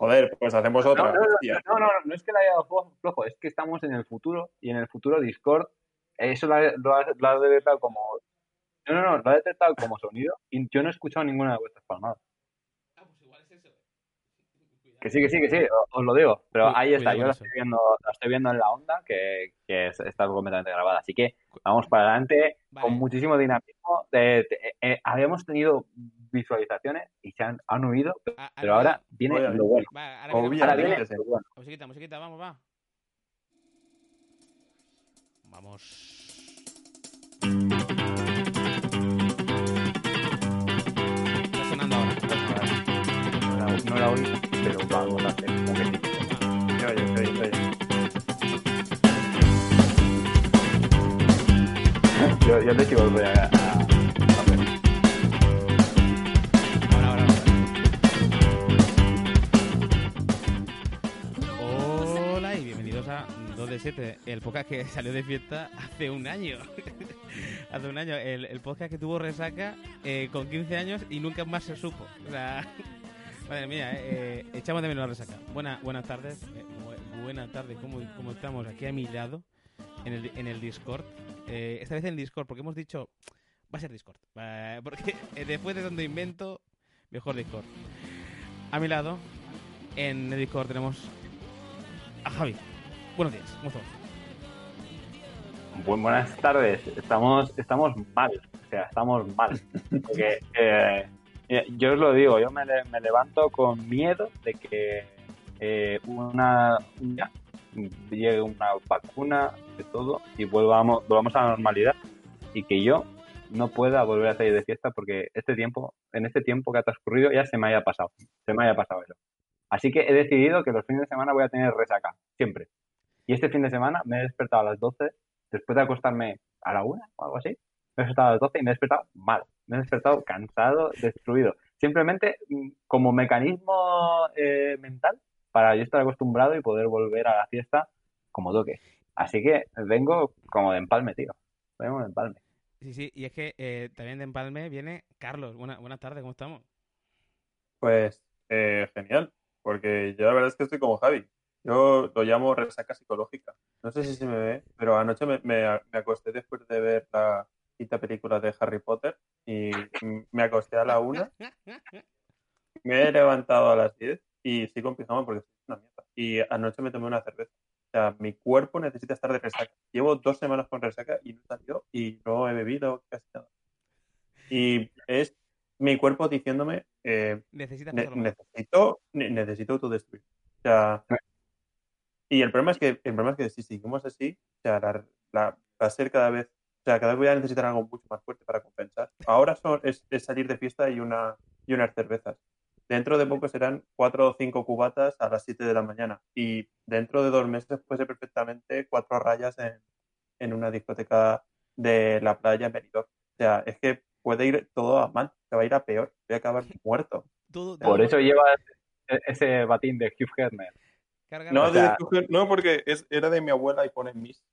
Joder, pues hacemos otra. no, no, no, no, no, no es que la haya dado flo- flojo, es que estamos en el futuro y en el futuro Discord, eso lo ha, lo ha- lo ha detectado como. No, no, no, lo ha detectado como sonido y yo no he escuchado ninguna de vuestras palmadas. Que sí, que sí, que sí, os lo digo. Pero Cu- ahí está, yo la estoy viendo, la estoy viendo en la onda, que, que es- está completamente grabada. Así que vamos para adelante Vale. con muchísimo dinamismo. De- eh, habíamos tenido visualizaciones y se han, han huido, A- pero ahora viene- lo bueno. Va, ahora viene- Obviamente. Ahora viene sí. lo bueno. Musiquita, musiquita, vamos, va. Vamos. Está sonando ahora. No la, oí, pero vamos a hacer oye, oye, oye. Yo, yo te sigo voy a, de 7, el podcast que salió de fiesta hace un año. hace un año, el, el podcast que tuvo resaca eh, con 15 años y nunca más se supo. O sea, madre mía, eh, eh, echamos de menos la resaca. Buena, buenas tardes, eh, bu- buenas tardes, ¿cómo, cómo estamos aquí a mi lado en el, en el Discord? Eh, esta vez en el Discord, porque hemos dicho, va a ser Discord. porque eh, después de donde invento, mejor Discord. A mi lado, en el Discord tenemos a Javi. Buenos días, ¿cómo estamos? Bu- buenas tardes. Estamos, estamos mal. O sea, estamos mal. Porque eh, eh, yo os lo digo, yo me, le- me levanto con miedo de que eh, una, una- llegue una vacuna de todo y volvamos, volvamos a la normalidad y que yo no pueda volver a salir de fiesta porque este tiempo, en este tiempo que ha transcurrido ya se me haya pasado. Se me haya pasado eso. Así que he decidido que los fines de semana voy a tener resaca, siempre. Y este fin de semana me he despertado a las 12 después de acostarme a la una o algo así, me he despertado a las 12 y me he despertado mal. Me he despertado cansado, destruido. Simplemente mm, como mecanismo eh, mental para yo estar acostumbrado y poder volver a la fiesta como toque. Así que vengo como de empalme, tío. Vengo de empalme. Sí, sí, y es que eh, también de Empalme viene Carlos. Buena, buenas tardes, ¿cómo estamos? Pues eh, genial, porque yo la verdad es que estoy como Javi. Yo lo llamo resaca psicológica. No sé si se me ve, pero anoche me, me- me acosté después de ver la quinta película de Harry Potter y me acosté a la una, me he levantado a las 10 y sigo en pijama porque estoy una mierda. Y anoche me tomé una cerveza. O sea, mi cuerpo necesita estar de resaca. Llevo dos semanas con resaca y no he salido y no he bebido casi nada. Y es mi cuerpo diciéndome, eh, Ne- necesito, ne- necesito autodestruir. O sea, y el problema es que, el problema es que si seguimos así, o sea, la, la- va a ser cada vez, o sea, cada vez voy a necesitar algo mucho más fuerte para compensar. Ahora son, es, es salir de fiesta y una y unas cervezas. Dentro de poco serán cuatro o cinco cubatas a las 7 de la mañana. Y dentro de dos meses puede ser perfectamente cuatro rayas en, en una discoteca de la playa en Benidorm. O sea, es que puede ir todo a mal, se va a ir a peor, voy a acabar muerto. Todo- Por eso lleva ese, ese batín de Hugh Hefner. Carga- No, de- no porque es, era de mi abuela y pone Miss.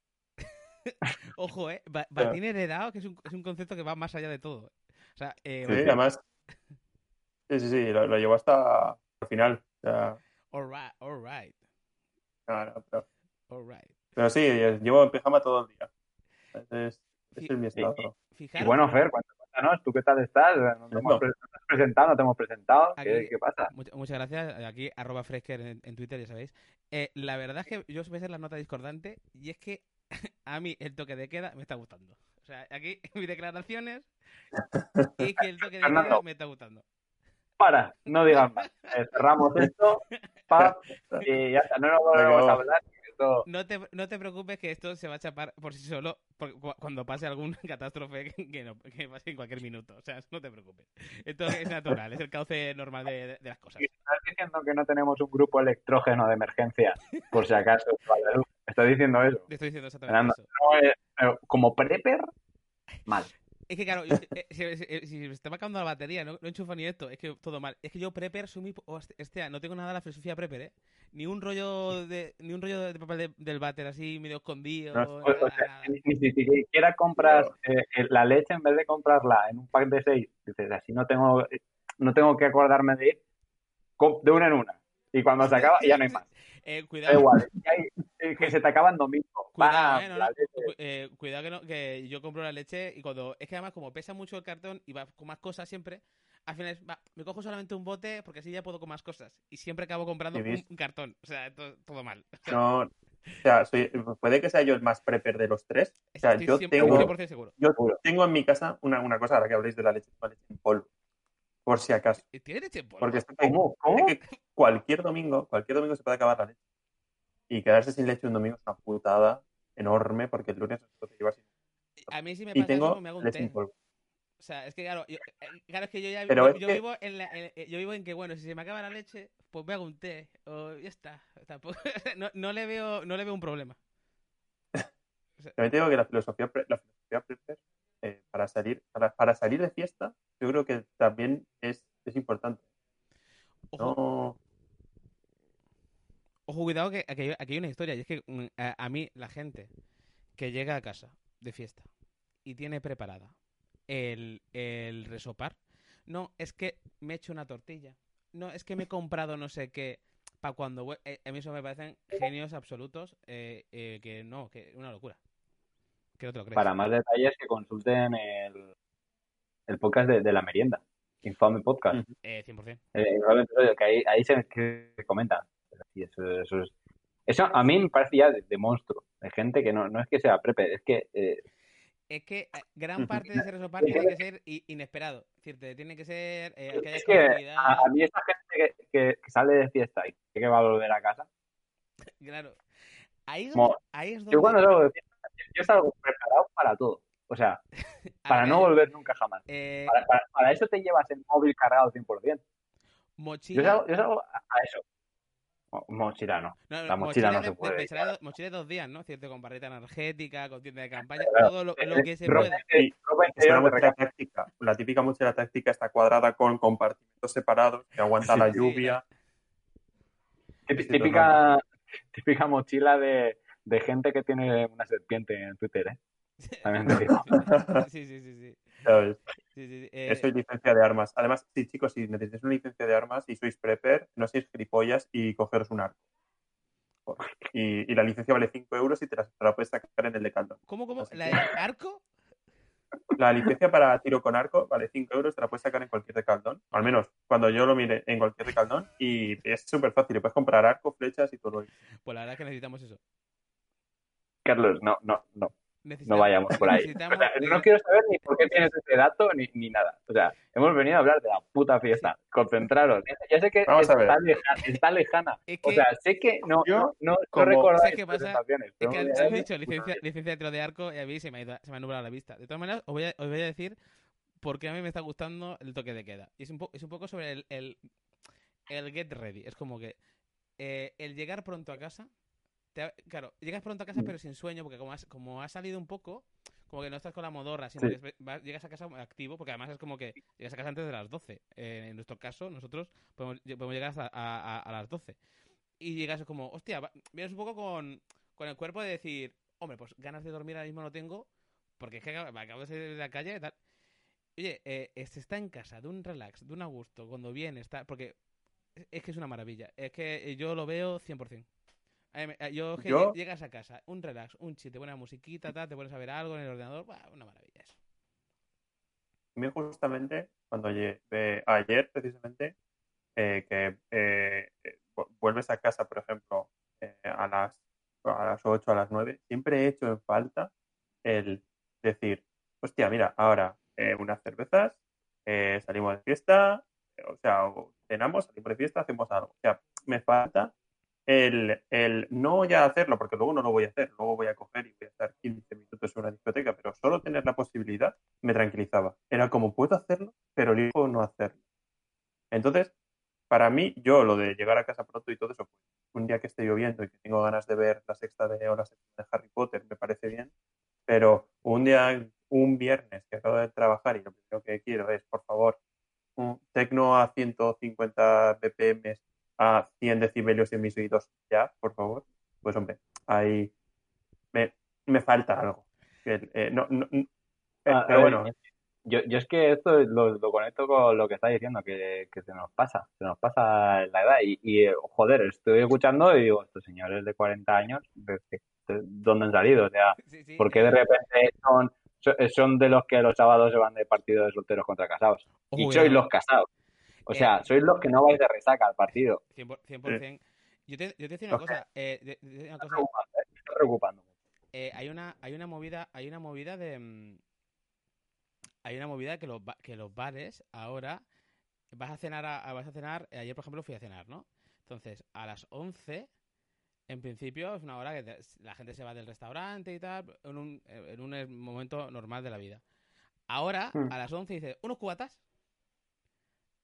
Ojo, ¿eh? Ba- batín heredado, que es un, es un concepto que va más allá de todo. O sea, eh, Sí, batín- además. Sí, sí, sí, lo, lo llevó hasta el final. O sea, all right, all right, no, no, pero, all right. pero sí, llevo en pijama todo el día. Es, es mi estado. Y bueno, Fer, cuéntanos, ¿tú qué tal estás? ¿No no presentado? ¿No te hemos presentado? ¿Qué, Aquí- qué pasa? much- muchas gracias. Aquí, arroba Fresker en, en Twitter, ya sabéis. Eh, la verdad es que yo os voy a hacer la nota discordante y es que a mí el toque de queda me está gustando. O sea, aquí mis declaraciones es que el toque de queda me está gustando. Para, no digas más. Eh, cerramos esto, pa, y ya está, no nos volvemos a hablar esto... No te, no te preocupes que esto se va a chapar por sí solo por- cuando pase alguna catástrofe que, no- que pase en cualquier minuto. O sea, no te preocupes. Esto es natural, es el cauce normal de, de las cosas. ¿Estás diciendo que no tenemos un grupo electrógeno de emergencia por si acaso? ¿Estás diciendo eso? Estoy diciendo Fernando, exactamente eso. No, eh, como prepper, mal. Es que claro, yo- eh, si, si- si me está acabando la batería, no, no enchufo ni esto, es que todo mal. Es que yo prepper soy muy... po- host- Hostia, no tengo nada de la filosofía prepper, ¿eh? Ni un rollo de, ni un rollo de papel de- del váter así medio escondido. No, nada, O- o sea, nada. ni, ni siquiera compras eh, eh, la leche en vez de comprarla en un pack de seis. Dices, así no tengo, no tengo que acordarme de ir de una en una. Y cuando se acaba, ya no hay más. Eh, Da cuidado, igual. y hay- eh, que se te acaban domingo. Cuidado, eh, no, La eh, cuidado que, no, que yo compro la leche y cuando... Es que además como pesa mucho el cartón y va con más cosas siempre, al final es, va, me cojo solamente un bote porque así ya puedo con más cosas. Y siempre acabo comprando ¿Y un, cartón. O sea, to- todo mal. O sea, No, o sea, soy- puede que sea yo el más prepper de los tres. O sea, estoy yo 100%, tengo, 100% seguro. yo tengo en mi casa una, una cosa, ahora que habléis de la leche, una leche en polvo. Por si acaso. Eh, ¿Tiene leche en polvo? Porque sé que, ¿Cómo? que cualquier domingo, cualquier domingo se puede acabar la leche. Y quedarse sin leche un domingo es una putada enorme porque el lunes te llevas sin A mí si me Y pasa tengo eso, me hago un leche té. en polvo. O sea, es que claro, yo, eh, claro, es que yo ya Pero yo, es yo que- vivo en la, en- eh, yo vivo en que bueno, si se me acaba la leche, pues me hago un té o ya está. Tampoco, no, no le veo no le veo un problema. También te digo que la filosofía, la filosofía eh, para, salir, para, para salir de fiesta, yo creo que también es, es importante. Ojo, No, ojo cuidado que aquí, hay- aquí hay una historia y es que mm, a, a mí la gente que llega a casa de fiesta y tiene preparada el, el resopar, no, es que me he hecho una tortilla. No, es que me he comprado no sé qué para cuando eh, a mí eso me parecen genios absolutos eh, eh, que no, que una locura. Que no te lo crees. Para más detalles que consulten el, el podcast de, de la merienda. Infame podcast. Eh, 100%. Eh, que ahí, ahí se, que se comentan. Sí, eso, eso, es- eso a mí me parece ya de, de monstruo. De gente que no, no es que sea prepe, es que eh, Es que eh, gran parte de ese resopar tiene que ser inesperado. Es decir, te tiene que ser eh, que haya es que a, a mí esta gente que, que- que sale de fiesta y que va a volver a casa, Claro. Ahí es Como- donde. Ahí es donde yo cuando salgo de fiesta, yo salgo preparado para todo. O sea, para ver, no volver nunca jamás. eh, Para, para- para eso te llevas el móvil cargado 100%. Yo mochila. salgo, yo salgo a, a eso. Mo- Mochila no. no, la mochila no de, se puede, de- mochila de- mochila de dos días, ¿no? Cierto, con barrita energética, con tienda de campaña, Claro. todo lo, lo que se ropa, pueda. interior- ropa es una interior de mochila regalo. táctica. La típica mochila táctica está cuadrada con compartimentos separados que aguanta la lluvia. Típica, Sí, típica, típica mochila de, de gente que tiene una serpiente en Twitter, ¿eh? También te digo. Sí, sí, sí, sí. ¿sabes? sí, sí, sí. Eh, Eso es licencia de armas. Además, sí, chicos, si necesitáis una licencia de armas y sois prepper, no seáis gilipollas y cogeros un arco. Y, y la licencia vale 5 euros y te la, te la puedes sacar en el Decathlon. ¿Cómo, cómo? así ¿La de arco? La licencia para tiro con arco vale 5 euros, te la puedes sacar en cualquier Decathlon. Al menos cuando yo lo mire en cualquier Decathlon. Y es súper fácil. Puedes comprar arco, flechas y todo. Pues la verdad es que necesitamos eso. Carlos, no, no, no. No vayamos por ahí. necesitamos- O sea, no quiero saber ni por qué tienes ese dato ni, ni nada. O sea, hemos venido a hablar de la puta fiesta. Concentraros. Ya sé que Vamos a ver. está, lejana, está lejana. Es O sea, sé que no, Yo, no, no, no como- recordáis ¿Sabes qué pasa? presentaciones. Es que decir, dicho licencia, licencia de tiro de arco y a mí se me ha, ido- se me ha nublado la vista. De todas maneras, os voy a, os voy a decir por qué a mí me está gustando el toque de queda. Y es un, po- es un poco sobre el, el, el get ready. Es como que eh, el llegar pronto a casa. Te claro, llegas pronto a casa Mm. pero sin sueño, porque como has, como has salido un poco, como que no estás con la modorra, sino Sí. que vas- llegas a casa activo, porque además es como que llegas a casa antes de las 12. Eh, en nuestro caso, nosotros podemos, podemos llegar hasta a, a- a las 12. Y llegas como, hostia, va- vienes un poco con, con el cuerpo de decir, hombre, pues ganas de dormir ahora mismo no tengo, porque es que acabo, me acabo de salir de la calle y tal. Oye, eh, se está en casa, de un relax, de un a gusto, cuando viene, está, porque es- es que es una maravilla. Es que yo lo veo 100%. Yo, Yo- lle- llegas a casa, un relax, un chill, te pones musiquita, tal, te pones a ver algo en el ordenador, buah, una maravilla eso. A mí justamente, cuando lle- eh, ayer precisamente, eh, que eh, eh, vu- vuelves a casa, por ejemplo, eh, a las a las 8, a las 9, siempre he hecho en falta el decir, hostia, mira, ahora eh, unas cervezas, eh, salimos de fiesta, o sea, cenamos, salimos de fiesta, hacemos algo. O sea, me falta el, el no ya hacerlo, porque luego no lo voy a hacer, luego voy a coger y voy a estar 15 minutos en una discoteca, pero solo tener la posibilidad me tranquilizaba. Era como, puedo hacerlo, pero elijo no hacerlo. Entonces, para mí, yo lo de llegar a casa pronto y todo eso, pues, un día que esté lloviendo y que tengo ganas de ver la sexta de o la sexta de Harry Potter, me parece bien, pero un día, un viernes que acabo de trabajar y lo primero que quiero es, por favor, un tecno a 150 BPM a 100 decibelios en mis oídos ya, por favor, pues hombre, ahí me, me falta algo. Eh, no, no, eh, Ah, pero bueno, Yo, yo es que esto lo, lo conecto con lo que está diciendo, que, que se nos pasa, se nos pasa la edad. Y, y, eh, joder, estoy escuchando y digo, estos señores de 40 años, ¿de, de- de dónde han salido? O sea, Sí, sí, ¿por qué de repente son, so- son de los que los sábados se van de partido de solteros contra casados? Y sois los casados. O sea, Eh, sois los que no vais de resaca al partido. 100%. 100%. Yo, te, yo te decía una cosa. eh, de- de- de una Me está cosa preocupando, ¿eh? Me está preocupando. eh, hay una hay una movida hay una movida de mm, hay una movida que los que los bares ahora vas a cenar a, vas a cenar ayer por ejemplo fui a cenar no entonces a las 11 en principio es una hora que te- la gente se va del restaurante y tal en un, en un momento normal de la vida ahora Hmm. a las 11 dice unos cubatas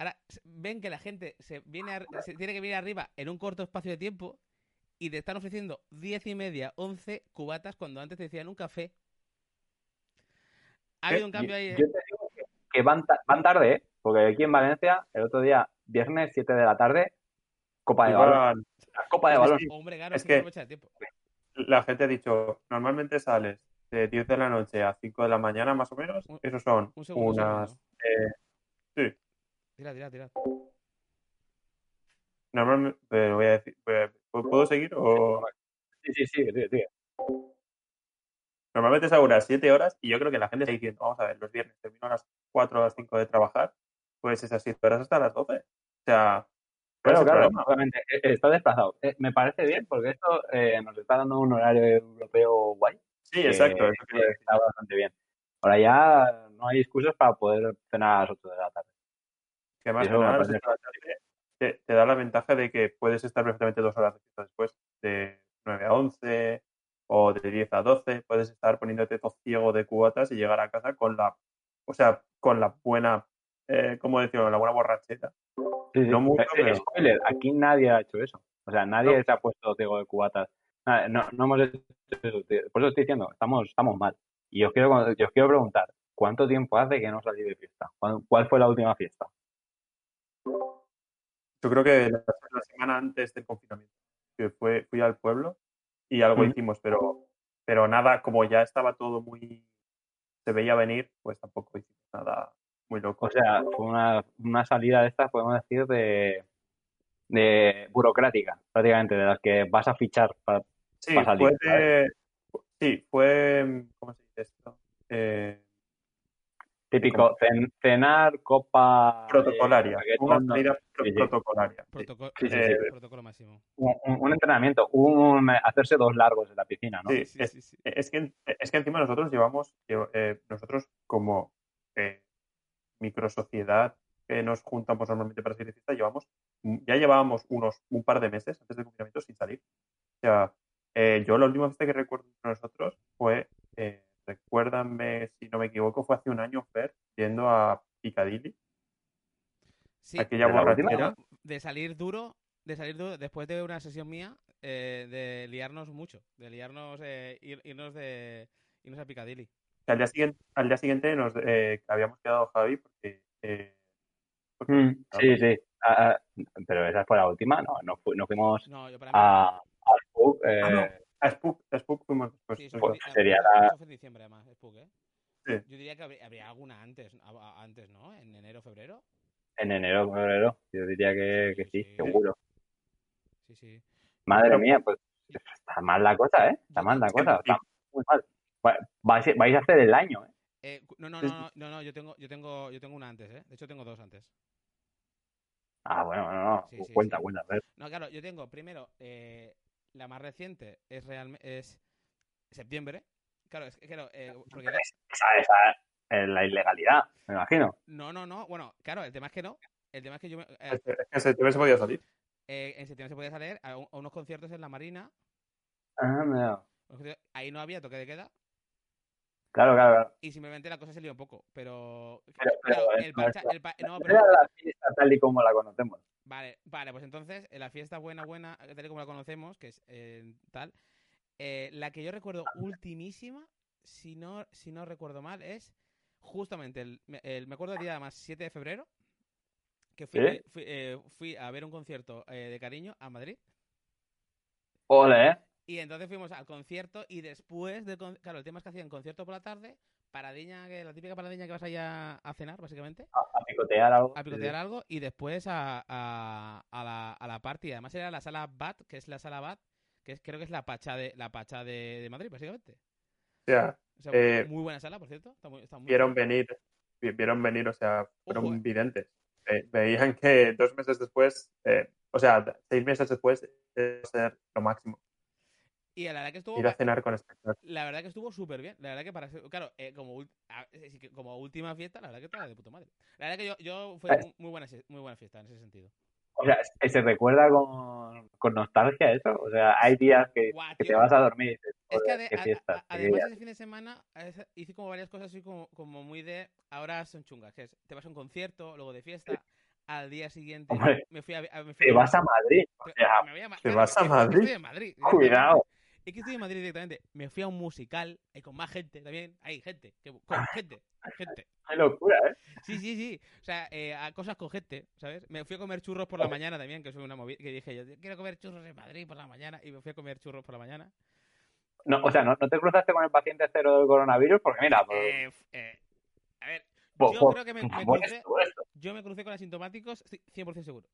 ahora ven que la gente se viene ar- se tiene que venir arriba en un corto espacio de tiempo y te están ofreciendo 10 y media, 11 cubatas cuando antes te decían un café. Ha habido un cambio ahí. Yo, ¿eh? yo te digo que, que van, ta- van tarde, ¿eh? Porque aquí en Valencia, el otro día, viernes, 7 de la tarde, Copa de balón. Copa de balón. sí. Hombre, claro, es que tiempo. la gente ha dicho, normalmente sales de 10 de la noche a 5 de la mañana más o menos, Un- esos son Un segundo, un unas... segundo. eh, sí, Tira, tira, tira. normalmente, pero voy a decir, voy a- ¿puedo seguir o...? Sí, sí, sí, sí, sí. Normalmente es a unas 7 horas y yo creo que la gente está diciendo, vamos a ver, los viernes termino a las 4 o las 5 de trabajar, pues esas 7 horas hasta las 12. O sea, ¿cuál Claro, claro, obviamente, eh, eh, está desplazado. Eh, me parece bien porque esto eh, nos está dando un horario europeo guay. Sí, que- exacto, eso que decir. está bastante bien. Ahora ya no hay excusas para poder cenar a las 8 de la tarde. Que además Eso me cenar a las parece 8 de la tarde te, te da la ventaja de que puedes estar perfectamente dos horas después, de 9 a 11 o de 10 a 12, puedes estar poniéndote todo ciego de cubatas y llegar a casa con la, o sea, con la buena, eh, ¿cómo decirlo? La buena borracheta. Sí, sí. No mucho, Eh, eh, pero- Spoiler, aquí nadie ha hecho eso. O sea, nadie No. se ha puesto ciego de cubatas. No, no hemos hecho eso. Por eso estoy diciendo, estamos, estamos mal. Y os quiero, os quiero preguntar, ¿cuánto tiempo hace que no salí de fiesta? ¿Cuál, cuál fue la última fiesta? Yo creo que la, la semana antes del confinamiento, que fue, fui al pueblo y algo hicimos, pero, pero nada, como ya estaba todo muy, se veía venir, pues tampoco hicimos nada muy loco. O sea, fue una, una salida de estas, podemos decir, de, de burocrática, prácticamente, de las que vas a fichar para, Sí, para salir, fue de- sí, fue, ¿cómo se dice esto? Eh, típico cen- cenar, copa... protocolaria, eh, una no- salida pro- protocolaria. sí. Protocolo, Sí, sí, protocolo máximo. un, entrenamiento, un hacerse dos largos en la piscina, ¿no? Sí, Sí, es, sí, sí. es que, es que encima nosotros llevamos, eh, nosotros como eh, microsociedad que nos juntamos normalmente para salir de fiesta, llevamos, ya llevábamos unos un par de meses antes del confinamiento sin salir. O sea, eh, yo la última fiesta que recuerdo nosotros fue, eh, recuérdame si no me equivoco, fue hace un año, Fer, yendo a Piccadilly, Sí, aquella de borrachera. salir duro, de salir duro después de una sesión mía, eh, de liarnos mucho, de liarnos, eh, ir- irnos de irnos a Piccadilly. al día siguiente, al día siguiente nos eh, habíamos quedado Javi porque, eh, porque- Mm, sí, sí. Ah, ah, pero esa fue la última, ¿no? No, fu- no fuimos No, yo para mí. a, a Spook, eh, Ah, no. A Spook, a Spook fuimos después. sí, es eso pues, sería la- eso fue en diciembre además, Spook, ¿eh? Sí. Yo diría que habría, habría alguna antes, antes, ¿no? En enero, febrero. en enero, febrero. Yo diría que, que sí, Sí. seguro. Sí, sí. Madre Pero- mía, pues está mal la cosa, ¿eh? Está mal la cosa, está muy mal. Va- Vais, vais a hacer el año, ¿eh? Eh, no, no, no, no, no, no, yo tengo, yo tengo, yo tengo una antes, ¿eh? De hecho tengo dos antes. Ah, bueno, no, no. Sí, sí, cuenta, sí. cuenta. A ver. No, claro, yo tengo primero eh, la más reciente es realmente es septiembre. Claro, es que claro, eh, porque Esa, esa es la ilegalidad, me imagino. no, no, no. Bueno, claro, el tema es que no. El tema es que yo me- eh, Es que- es que se podido salir. eh, en septiembre se podía salir a, un- a unos conciertos en la Marina. Ah, mira. Ahí no había toque de queda Claro, claro, claro. y simplemente la cosa se lió un poco. Pero, Pero- pero claro, el no el pa- no, No la fiesta tal y como la conocemos. Vale, vale, pues entonces, en la fiesta buena, buena, tal y como la conocemos, que es eh, tal, eh, la que yo recuerdo ultimísima, si no, si no recuerdo mal, es justamente, el, me- el- me acuerdo el día además 7 de febrero, que fui, ¿Sí? fui, eh, fui a ver un concierto eh, de cariño a Madrid, Ole, ¿eh? y entonces fuimos al concierto y después del claro, el tema es que hacían concierto por la tarde, paradiña, que la típica paradiña que vas ahí a, cenar, básicamente A, a picotear algo. a picotear algo y después a, a, a la, a la party. Además era la sala BAT, que es la sala BAT, que es, creo que es la pacha de la pacha de, de Madrid, básicamente. Sea, O sea, Eh, muy buena sala, por cierto. Está muy, está muy vieron bien. venir, vi- vieron venir, o sea, fueron Ojo, eh. videntes. Eh, veían que dos meses después, o sea, seis meses después, eh, iba a ser lo máximo. Y la verdad que estuvo Ir a cenar con la verdad que estuvo súper bien. La verdad que para ser- claro, eh, como, ul- a- sí que como última fiesta, la verdad que estaba de puta madre. La verdad que yo, yo fue mu- muy buena, muy buena fiesta en ese sentido. O sea, ¿se- ¿se recuerda con, con nostalgia eso? O sea, hay días que, Guau, que te vas a dormir y dices, Es que "Joder, ade- qué a- a- fiestas, a- qué además días". ese fin de semana hice como varias cosas así como, como muy de ahora son chungas, que es te vas a un concierto, luego de fiesta, al día siguiente Hombre, me fui a, me fui Te a- vas a Madrid. O sea, me voy a ¿te claro, vas a Madrid? Madrid. cuidado. Es que estoy en Madrid directamente. Me fui a un musical eh, con más gente también. Hay gente. que- con gente. Gente. Qué locura, ¿eh? Sí, sí, sí. O sea, eh, a cosas con gente, ¿sabes? Me fui a comer churros por la mañana también, que es una movida que dije yo, quiero comer churros en Madrid por la mañana. Y me fui a comer churros por la mañana. No, o sea, ¿no, no te cruzaste con el paciente cero del coronavirus? Porque mira, por, Eh, f- eh, a ver, por- yo por- creo que me, me crucé, esto, por esto. yo me crucé con asintomáticos ci- 100% seguro.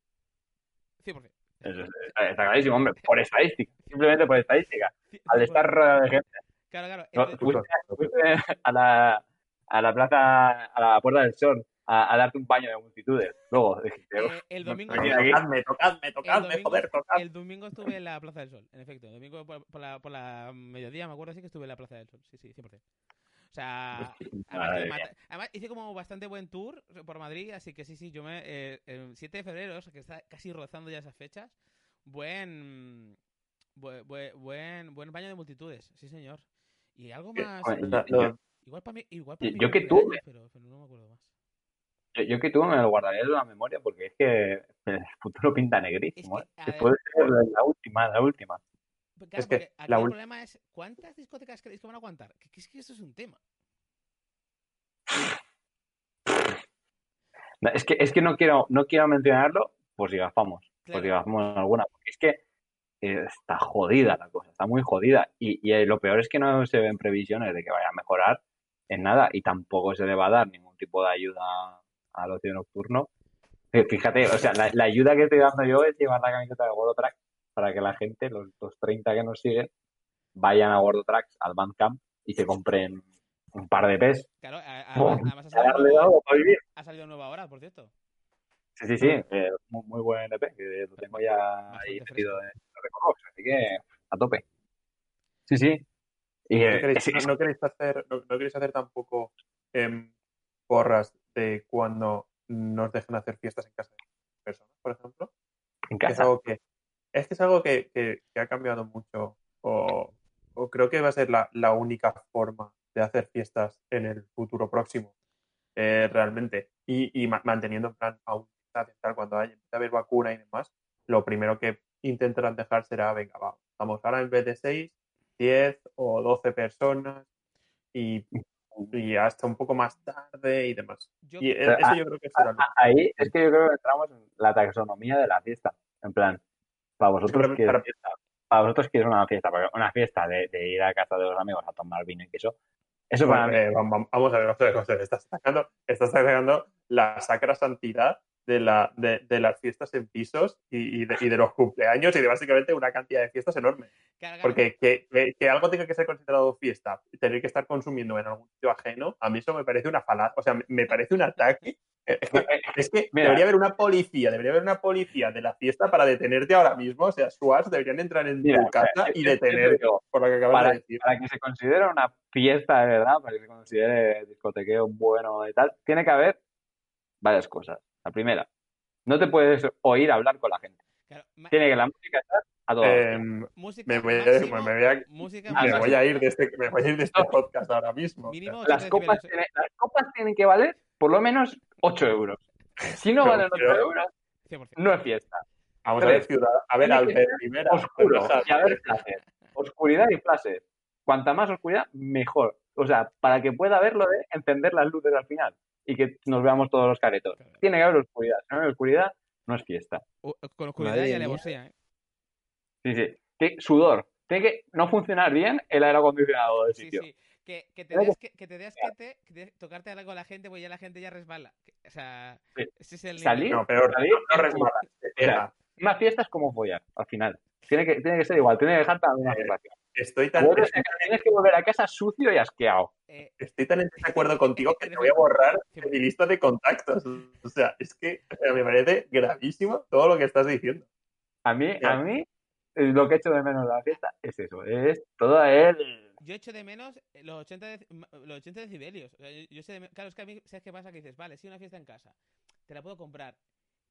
100%. Eso está, está clarísimo, hombre. Por estadística. Simplemente por estadística. Al 100%. estar rodeado de gente. Claro, claro. No, entonces- fuiste, fuiste a, la, a la plaza, a la Puerta del Sol, a, a darte un baño de multitudes. Luego dijiste, "Uf, eh, el domingo... venid aquí". Tocadme, tocadme, El domingo, joder, tocadme. el domingo estuve en la Plaza del Sol, en efecto. El domingo por, por la, por la mediodía, me acuerdo así que estuve en la Plaza del Sol. Sí, sí, 100%. O sea, además, mata- hice como bastante buen tour por Madrid, así que sí, sí, yo me... eh, el 7 de febrero, o sea, que está casi rozando ya esas fechas, buen... Buen, buen, buen baño de multitudes, sí señor. Y algo Que- más... Igual para mí... Igual para yo- yo que cumpleaños, tuve. Pero, pero no me acuerdo más. Yo, yo que tú me lo guardaría en la memoria porque es que el futuro pinta negrísimo. Es ¿eh? que, ver- puede ser la última, la última. Claro, Es que aquí la el problema es ¿cuántas discotecas creéis que van a aguantar? Que, que es que eso es un tema. Es que, es que no quiero, no quiero mencionarlo por si gafamos, por si Claro. gafamos alguna, porque es que eh, está jodida la cosa, está muy jodida. Y, y eh, lo peor es que no se ven previsiones de que vaya a mejorar en nada y tampoco se le va a dar ningún tipo de ayuda al ocio nocturno. Eh, Fíjate, o sea, la, la ayuda que estoy dando yo es llevar la camiseta de World Track para que la gente, los, los 30 que nos siguen, vayan a World Tracks, al Bandcamp y se compren un par de PES. Claro, a- a- Oh, además ha salido, darle algo para vivir. ha salido nuevo ahora, por cierto. Sí, sí, sí. eh, muy, muy buen EP, que lo tengo ya ahí Bastante metido fresco. en Recorbox, así que a tope. Sí, sí. Y ¿No eh, queréis, es- es- no queréis hacer, no, no queréis hacer tampoco em, porras de cuando nos dejen hacer fiestas en casa de personas, por ejemplo? en Que es casa. algo que, es que es algo que, que- que ha cambiado mucho o, o creo que va a ser la, la única forma de hacer fiestas en el futuro próximo, eh, realmente. Y, y ma- manteniendo en plan aún cuando haya empiece a haber vacuna y demás, lo primero que intentarán dejar será, venga, va, vamos ahora en vez de 6, 10 o 12 personas y, y hasta un poco más tarde y demás. Yo, Y e- eso yo creo que será Ahí es que yo creo que entramos en la taxonomía de la fiesta. En plan, para vosotros Pero- que para vosotros que es una fiesta, una fiesta de, de ir a casa de los amigos a tomar vino y queso, eso para Bueno, mí eh, vam- vamos a ver, vamos a ver, vamos a ver. Estás sacando, estás sacando la sacra santidad de, la, de, de las fiestas en pisos y, y de, y de los cumpleaños y de básicamente una cantidad de fiestas enorme. claro, claro, Porque que, que- que algo tenga que ser considerado fiesta y tener que estar consumiendo en algún sitio ajeno, a mí eso me parece una falacia, o sea, me, parece un ataque. Eh, Es que, Mira. debería haber una policía, debería haber una policía de la fiesta para detenerte ahora mismo. O sea, SWAT deberían entrar en Mira, tu casa y yo- yo te detenerte digo, por lo que acabas para, de decir. para que se considere una fiesta de verdad, para que se considere discotequeo bueno y tal, tiene que haber varias cosas. La primera, no te puedes oír hablar con la gente. Claro, Tiene que la música estar a todo. Em, música me voy a- máximo, me voy a- música me máximo. voy a ir de este, me voy a ir de este podcast ahora mismo. mínimo las, 80 copas las copas tienen que valer por lo menos 8 euros. Si no Pero- valen 8 pero- euros, 100%. no es fiesta. Vamos a ver, ciudad. A ver, Albert Rivera. Oscuro y a ver flashes. Oscuridad y flashes. Cuanta más oscuridad, mejor. O sea, para que pueda ver lo de encender las luces al final y que nos veamos todos los caretos. Tiene que haber oscuridad. Si no hay oscuridad, no es fiesta. Con oscuridad Madre y alevosía, ¿eh? Sí, sí. Que- sudor. Tiene que no funcionar bien el aire acondicionado del Sí, sitio. sí. Que, que te des que, que te des que te, que te- tocarte algo a la gente, pues ya la gente ya resbala. O sea, Sí. ese es el nivel. Salir, No, peor. salir No, te pega. Una fiesta es como follar, al final. Tiene que, tiene que ser igual, tiene que dejar también una sensación. Estoy tan, Tienes que volver a casa sucio y asqueado. Eh, estoy tan en desacuerdo contigo que te voy a borrar de mi lista de contactos. O sea, es que o sea, me parece gravísimo todo lo que estás diciendo. A mí, Ya. a mí, eh, lo que echo de menos de la fiesta es eso, es todo el... yo echo de menos los 80, dec- ma- los 80 decibelios. O sea, yo, yo sé de me- claro, es que a mí, ¿sabes qué pasa? Que dices, vale, sí, una fiesta en casa, te la puedo comprar.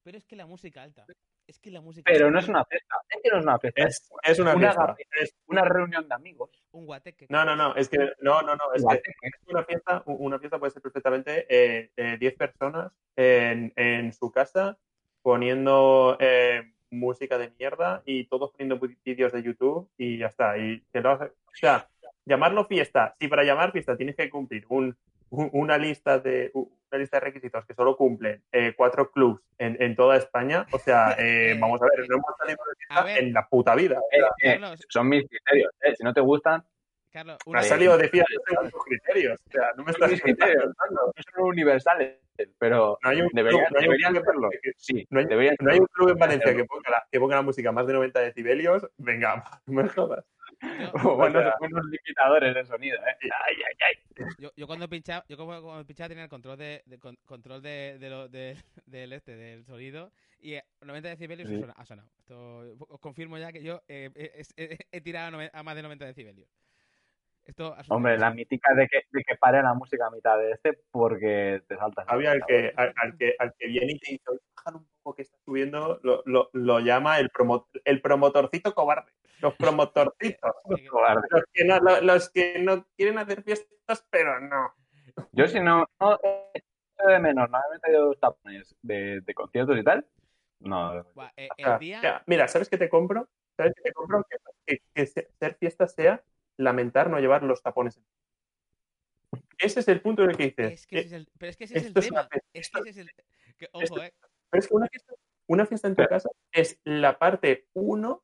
Pero es que la música alta. Es que la música Pero no es una fiesta, es que no es una fiesta, es una, Una fiesta. Es- una reunión de amigos. Un guateque. no, no, no, es que no, no, no, es que es una fiesta, una fiesta puede ser perfectamente eh, eh, 10 personas en, en su casa poniendo eh, música de mierda y todos poniendo vídeos de YouTube y ya está. Y que lo hace- o sea, llamarlo fiesta, si para llamar fiesta tienes que cumplir un, un- una lista de una lista de requisitos que solo cumplen eh, cuatro clubs en, en toda España, o sea, eh, vamos a ver, no hemos salido de ver. en la puta vida. Eh, eh, Carlos, son mis criterios, eh, si no te gustan, Carlos, una Eh, salido de fiesta tus criterios. O sea, no me estás criterios no son universales, pero No hay un deberían, club- no hay un deberían club en serlo. Valencia que- Sí, No hay, deberían no hay un club en Valencia hacerlo. que ponga, la, que ponga la música más de 90 decibelios. Venga, no me jodas. Yo, buenos, O sea- buenos limitadores de sonido, ¿eh? Ay, ay, ay. yo, yo cuando pinchaba, yo como cuando pinchaba tenía el control de, de- con- control de, de lo- de- del este, del sonido, y eh, 90 decibelios Sí. ha sona- ha sonado. Esto, os confirmo ya que yo eh, he, tirado a noven- a más de 90 decibelios. Esto. Hombre, la mítica de que, de que pare la música a mitad de este porque te saltas. Había al que, al, al que, al que viene y te dice, "Oye, bájale un poco que está subiendo, lo, lo, lo llama el, promo, el promotorcito cobarde. Los promotorcitos. Los, que no, lo- los que no quieren hacer fiestas, pero no. Yo si no, no echo de menos, no me he metido dos tapones de, de conciertos y tal. No, Buah, eh, O sea, el día. mira, mira, ¿sabes qué te compro? ¿Sabes qué te compro? Que, que- que se- ser fiesta sea lamentar no llevar los tapones. Ese es el punto en el que dices. Es que eh, ese es el, pero es que ese es el esto es una tema. Es que ese es el. que- ojo, esto- eh. Pero es que una fiesta, una fiesta en tu casa es la parte uno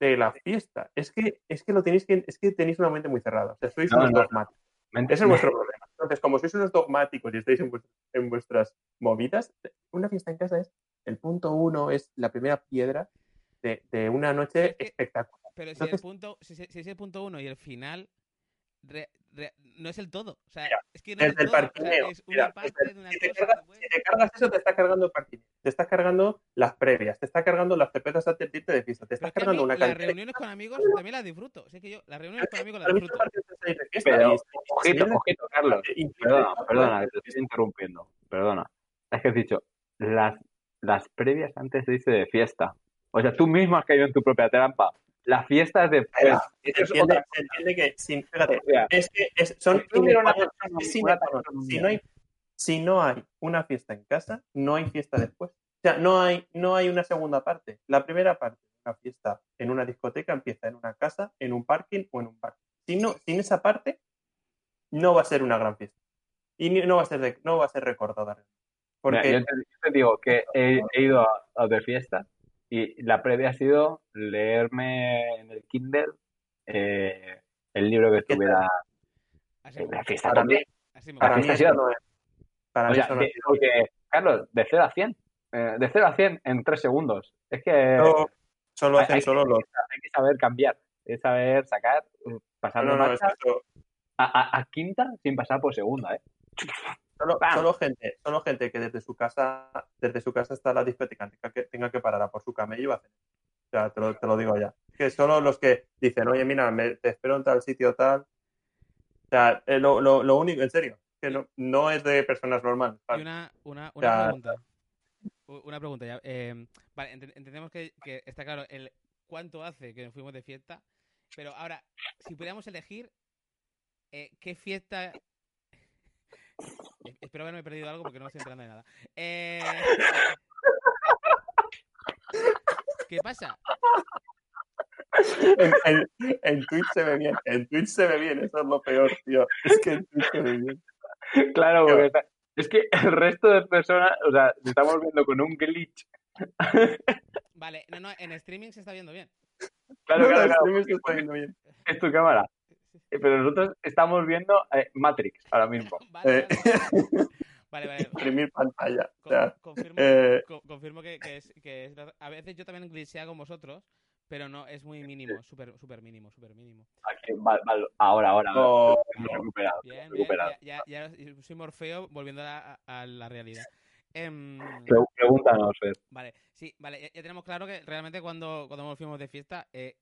de la fiesta. Es que, es que lo tenéis que, es que tenéis una mente muy cerrada. O sea, sois No, unos no. dogmáticos. Ese es vuestro problema. Entonces, como sois unos dogmáticos y estáis en, vuest- en vuestras movidas, una fiesta en casa es el punto uno, es la primera piedra de, de una noche Es que- espectacular. Pero si, el punto, si- si es el punto uno y el final re- re- no es el todo. O sea, Mira, es que no es el todo. O sea, parquineo. mira, parte de una si, te cosa. cargas, que si te cargas eso, te está cargando el parquineo. Te está cargando las previas, te está cargando las cervezas antes de irte de fiesta, te Pero está es que a cargando mí una las reuniones con amigos también las disfruto. O sea que yo las reuniones con amigos las disfruto. Pero, ojito, ojito, Carlos. Perdona, perdona, que te estoy interrumpiendo. Perdona. Es que has dicho, las, las previas antes se dice de fiesta. O sea, tú mismo has caído en tu propia trampa. Las fiestas de Eso se es entiende, otra se entiende que, sin, fíjate, O sea, es que es- son si no hay, si no hay una fiesta en casa, no hay fiesta después. O sea, no hay, no hay una segunda parte. La primera parte de una fiesta en una discoteca empieza en una casa, en un parking o en un parque. Si no, sin esa parte, no va a ser una gran fiesta. Y no va a ser, de- no va a ser recordada. Mira, Porque yo, te, yo te digo que he, he ido a, a de fiesta y la previa ha sido leerme en el Kindle eh, el libro que estuviera Así, en la fiesta para también. mí, así me para La mí fiesta no es. Para O mí sea, no de- es. porque, Carlos, de 0 a 100. eh, de 0 a 100 en 3 segundos. Es que Solo, solo hay, hacen hay solo que, los. hay que saber cambiar. Hay que saber sacar, pasar No, no, no, es marcha que eso- a, a- a quinta sin pasar por segunda, ¿eh? Solo, gente, solo gente que desde su casa, desde su casa está la discoteca, tenga que, tenga que parar a por su camello va a hacer. O sea, te lo, te lo digo ya. Que solo los que dicen, oye, mira, me, te espero en tal sitio tal. O sea, eh, lo, lo, lo único, en serio, que no, no es de personas normales. Y ¿vale? una, una, O sea, una pregunta. una pregunta ya. Eh, vale, enten- entendemos que, que está claro el cuánto hace que nos fuimos de fiesta, pero ahora, si pudiéramos elegir, eh, ¿qué fiesta... Espero haberme perdido algo porque no me estoy enterando de nada. Eh, ¿Qué pasa? En, en- en Twitch se ve bien, en Twitch se ve bien, eso es lo peor, tío. Es que en Twitch se ve bien. Claro, porque está- es que el resto de personas, o sea, estamos viendo con un glitch. Vale, no, no, en streaming se está viendo bien. Claro, No, claro, claro, streaming se está viendo bien. es tu cámara. Eh, Pero nosotros estamos viendo eh, Matrix ahora mismo. Vale, Eh. vale, vale. Imprimir pantalla. O Con- sea, confirmo, eh, co- confirmo que, que es, que es. A veces yo también glitchea con vosotros, pero no, es muy mínimo, súper súper mínimo, súper mínimo. Aquí, vale, vale, ahora, ahora. no, recuperado. Bien, bien, recuperado. ya, ya, ya soy Morfeo volviendo a la, a la realidad. Pre- Pregúntanos, Fer. vale, sí, vale, ya, ya tenemos claro que realmente cuando, cuando nos fuimos de fiesta, eh,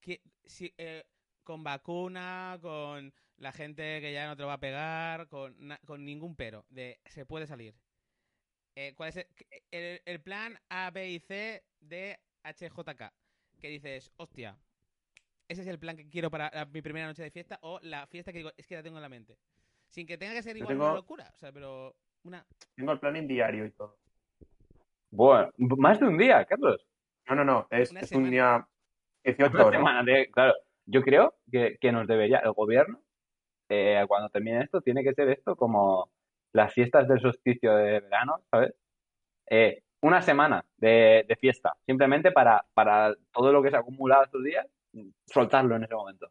que, si, eh, con vacuna, con la gente que ya no te lo va a pegar, con, na- con ningún pero, de se puede salir. Eh, ¿Cuál es el, el- el plan A, B y C de HJK? Que dices, hostia, ese es el plan que quiero para la- mi primera noche de fiesta o la fiesta que digo, es que la tengo en la mente. Sin que tenga que ser Yo igual tengo- una locura, o sea, pero una... tengo el planning diario y todo. Bueno, más de un día, Carlos. No, no, no, es, un día 18 Una horas. semana de- claro, yo creo que, que nos debería, el gobierno, eh, cuando termine esto, tiene que ser esto como las fiestas del solsticio de verano, ¿sabes? Eh, una semana de, de fiesta, simplemente para, para todo lo que se ha acumulado estos días, soltarlo en ese momento.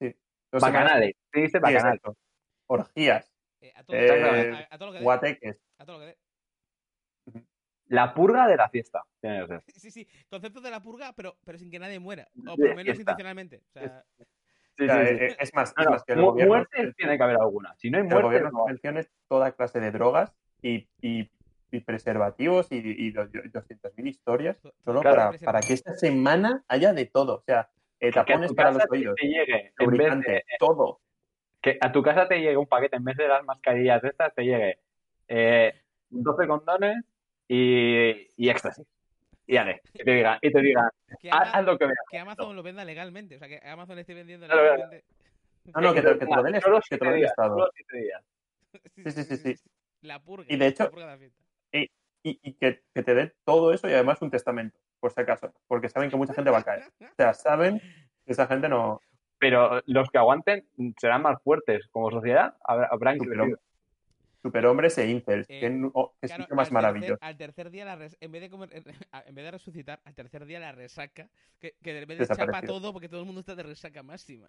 Semanas. Bacanales, ¿qué dice Sí, bacanales? Orgías, eh, a, todo, Eh, a- a- a todo lo que guateques. a todo lo que dé. La purga de la fiesta, tiene que ser. Sí, sí, concepto de la purga, pero, pero sin que nadie muera. O De por lo menos fiesta. intencionalmente. O sea, Sí, sí, sí. eh, Es más, No, es no, más que el gobierno, muertes tiene que haber alguna. Si no hay el muertes, gobierno no. toda clase de drogas y, y, y preservativos y, y dos- 200.000 historias to- solo Claro. para, para que esta semana haya de todo. O sea, eh, tapones para los oídos, te llegue, en vez lubricante, de, todo. que a tu casa te llegue un paquete en vez de las mascarillas estas, te llegue eh, 12 condones y, y éxtasis. Y dale, y te digan, y te digan, que, haz, lo que veas. que Amazon lo venda legalmente. O sea, que Amazon le esté vendiendo Claro, legalmente. No, no, que te, que te lo den, que te lo den el Estado. solo siete días. Sí, sí, sí, sí. La purga. Y de hecho- la purga de la fiesta. Y, y que, que te den todo eso y además un testamento, por si acaso, porque saben que mucha gente va a caer. O sea, saben que esa gente no... Pero los que aguanten serán más fuertes. Como sociedad, habrá- habrán Superhombre- crecido. Superhombres e incels. Eh, oh, qué Claro, sitio más al maravilloso. Tercer, al tercer día, la res- en, vez de comer- en vez de resucitar, al tercer día la resaca, que, que de repente chapa Desapareció. todo porque todo el mundo está de resaca máxima.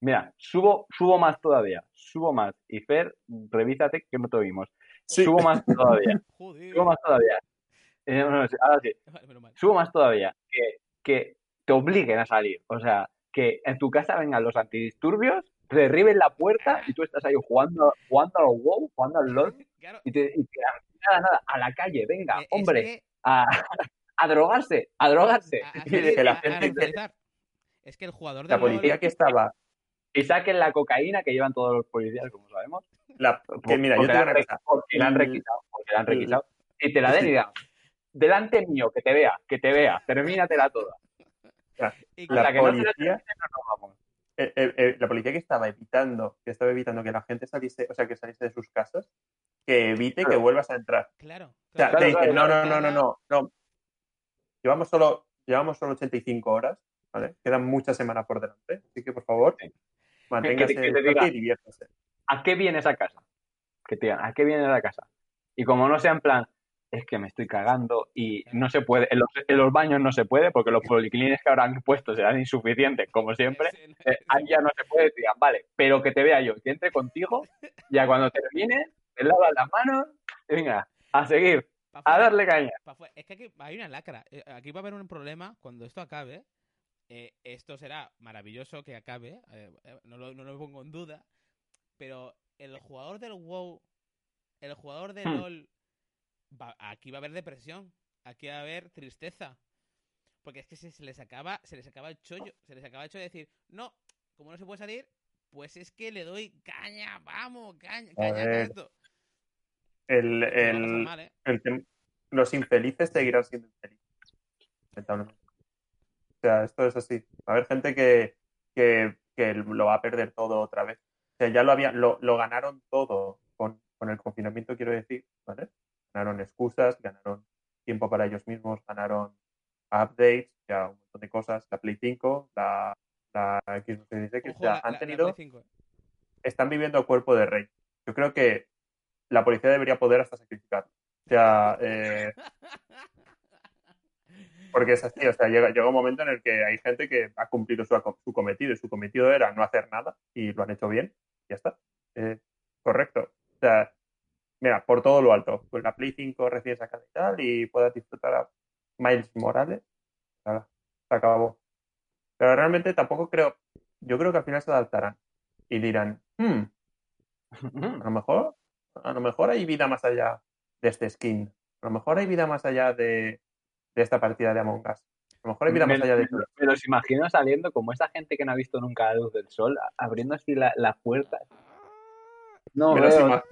Mira, subo, subo más todavía. Subo más. Y Fer, revísate que no te oímos. Sí. Subo más todavía. Joder. Subo más todavía. Eh, no, no, sí, ahora sí. Vale. Subo más todavía. Que, que te obliguen a salir. O sea, que en tu casa vengan los antidisturbios, derriben la puerta y tú estás ahí jugando, jugando al WoW, jugando al LOL Claro, y te, y te dan, nada, nada, a la calle, venga, eh, es hombre, que a, a drogarse, a drogarse. a- a Y, salir, que la gente-. Es que el jugador de La policía que estaba... y saquen la cocaína que llevan todos los policías, como sabemos. La, que mira, yo porque, te la han una re- cosa. porque la han Mm. requisado, porque la han Mm. requisado. Y te la den y digan, delante mío, que te vea, que te vea, termínatela toda. Y que- La que no se la terminen, no nos vamos. Eh, eh, eh, la policía que estaba evitando, que estaba evitando que la gente saliese, o sea, que saliese de sus casas, que evite que vuelvas a entrar. Claro. O sea, claro, te dicen, no, claro, no, no, no, no, no. Llevamos solo, llevamos solo 85 horas, ¿vale? Quedan muchas semanas por delante, así que por favor, Sí. manténgase Que que diga- y diviértase. ¿A qué vienes a casa? Que te digan, ¿a qué vienes a casa? Y como no sea en plan, es que me estoy cagando y no se puede, en los, en los baños no se puede porque los policlines que habrán puesto serán insuficientes, como siempre. Eh, ahí ya no se puede, digan, vale, pero que te vea yo, que entre contigo, ya cuando termine, te lavas las manos y venga, a seguir, a darle caña. Es que aquí hay una lacra. Eh, Aquí va a haber un problema cuando esto acabe. eh, esto será maravilloso que acabe. eh, no, lo, no lo pongo en duda. Pero el jugador del WoW, el jugador de Hmm. Va- aquí va a haber depresión. Aquí va a haber tristeza. Porque es que se, se les acaba, se les acaba el chollo. Se les acaba el chollo de decir, no, como no se puede salir, pues es que le doy caña, vamos, caña, caña esto. el, el, mal, ¿eh? el los infelices seguirán siendo infelices. O sea, esto es así. Va a haber gente que, que, que lo va a perder todo otra vez. O sea, ya lo había, lo, lo ganaron todo con, con el confinamiento, quiero decir, ¿vale? Ganaron excusas, ganaron tiempo para ellos mismos, ganaron updates, ya un montón de cosas, la Play 5, la, la Xbox Series X, Ojo, la- han la- la tenido Play 5, ¿eh? están viviendo a cuerpo de rey. Yo creo que la policía debería poder hasta sacrificar. O sea, eh, porque es así, o sea, llega, llega un momento en el que hay gente que ha cumplido su, su cometido y su cometido era no hacer nada y lo han hecho bien, ya está. Eh, correcto. O sea, mira, por todo lo alto, pues la Play 5 recién sacada y tal y puedas disfrutar a Miles Morales, nada, se acabó. Pero realmente tampoco creo, yo creo que al final se adaptarán y dirán, "Hmm, a lo mejor, a lo mejor hay vida más allá de este skin. A lo mejor hay vida más allá de, de esta partida de Among Us. A lo mejor hay vida me, más allá de me- me los imagino saliendo como esa gente que no ha visto nunca la luz del sol, abriendo así la, la puerta. No, me, veo-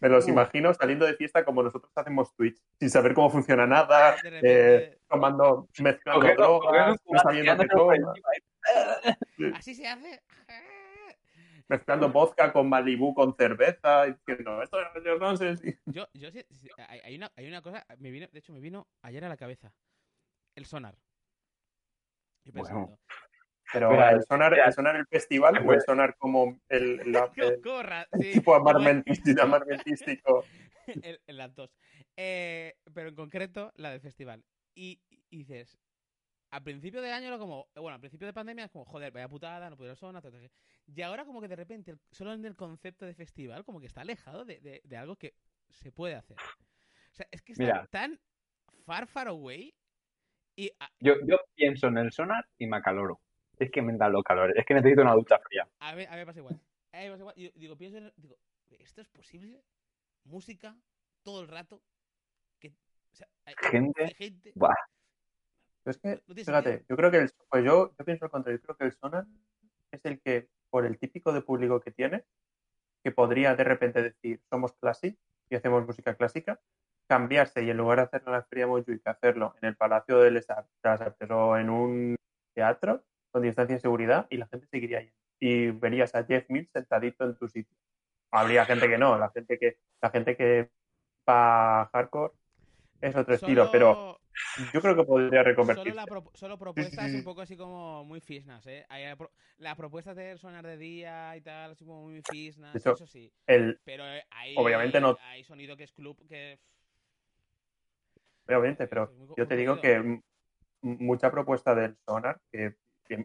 me los imagino saliendo de fiesta como nosotros hacemos Twitch, sin saber cómo funciona nada, eh, tomando, mezclando cogiendo drogas, no sabiendo qué toma, ¿eh? así se hace. mezclando vodka con Malibu con cerveza, diciendo, esto es yo no sé si-". Yo, yo sí, sí, hay, hay una, hay una cosa, me vino, de hecho me vino ayer a la cabeza. El sonar. Yo Bueno. Pero Mira, el sonar, el sonar el festival el sonar como el, la- ¿cómo- el cómo ra- el sí, tipo amarmentístico, amarmentístico. el- las dos. Eh, pero en concreto, la del festival. Y, y dices, al principio de año era como, bueno, al principio de pandemia es como, joder, vaya putada, no puedo ir al sonar, tal, tal, tal. Y ahora como que de repente, solo en el concepto de festival, como que está alejado de, de- de algo que se puede hacer. O sea, es que está Mira. tan far, far away. Y Yo, yo pienso en el sonar y me acaloro. Es que me dan los calores. Es que necesito una ducha fría. a mí, a mí me pasa igual. A mí me pasa igual. Yo digo, pienso en, digo, ¿esto es posible? Música todo el rato. Que, o sea, hay, Gente. hay gente. Buah. Pero es que, No fíjate, sentido. yo creo que el, pues yo, yo pienso al contrario, yo creo que el sonar es el que, por el típico de público que tiene, que podría de repente decir, somos classic y hacemos música clásica, cambiarse y en lugar de hacerlo en la Feria Montjuic, hacerlo en el Palacio de las Artes, de las Artes o en un teatro con distancia de seguridad y la gente seguiría yendo. Y verías a Jeff Mills sentadito en tu sitio. Habría gente que no, la gente que, la gente que va hardcore es otro estilo, pero Solo- yo creo que podría Solo, reconvertirse. pro- solo propuestas un poco así como muy fisnas, ¿eh? Pro- las propuestas de sonar de día y tal, así como muy fisnas, eso sí. El, Pero eh, hay, obviamente no- hay sonido que es club que... obviamente, pero yo te digo que mucha propuesta del sonar, que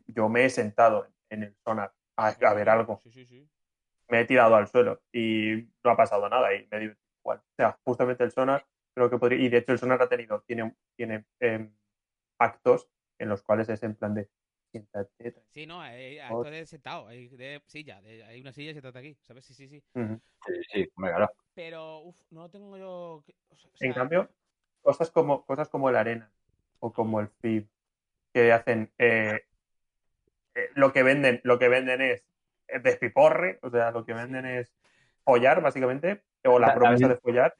yo me he sentado en el sonar a, a ver algo, Sí, sí, sí. me he tirado al suelo y no ha pasado nada y me digo igual. O sea, justamente el sonar creo que podría, y de hecho el sonar ha tenido, tiene, tiene em, actos en los cuales es en plan de siéntate. tranquilo". Sí, no, hay hay Por- acto de sentado, hay de silla, de- hay una silla y se trata aquí, ¿sabes? Sí, sí, sí. Sí, sí, hombre, claro. Pero, uff, no tengo yo... En cambio, cosas como, cosas como el arena o como el FIB, que hacen eh, eh, lo que venden, lo que venden es eh, despiporre, o sea, lo que venden es follar, básicamente, o la promesa también- de follar.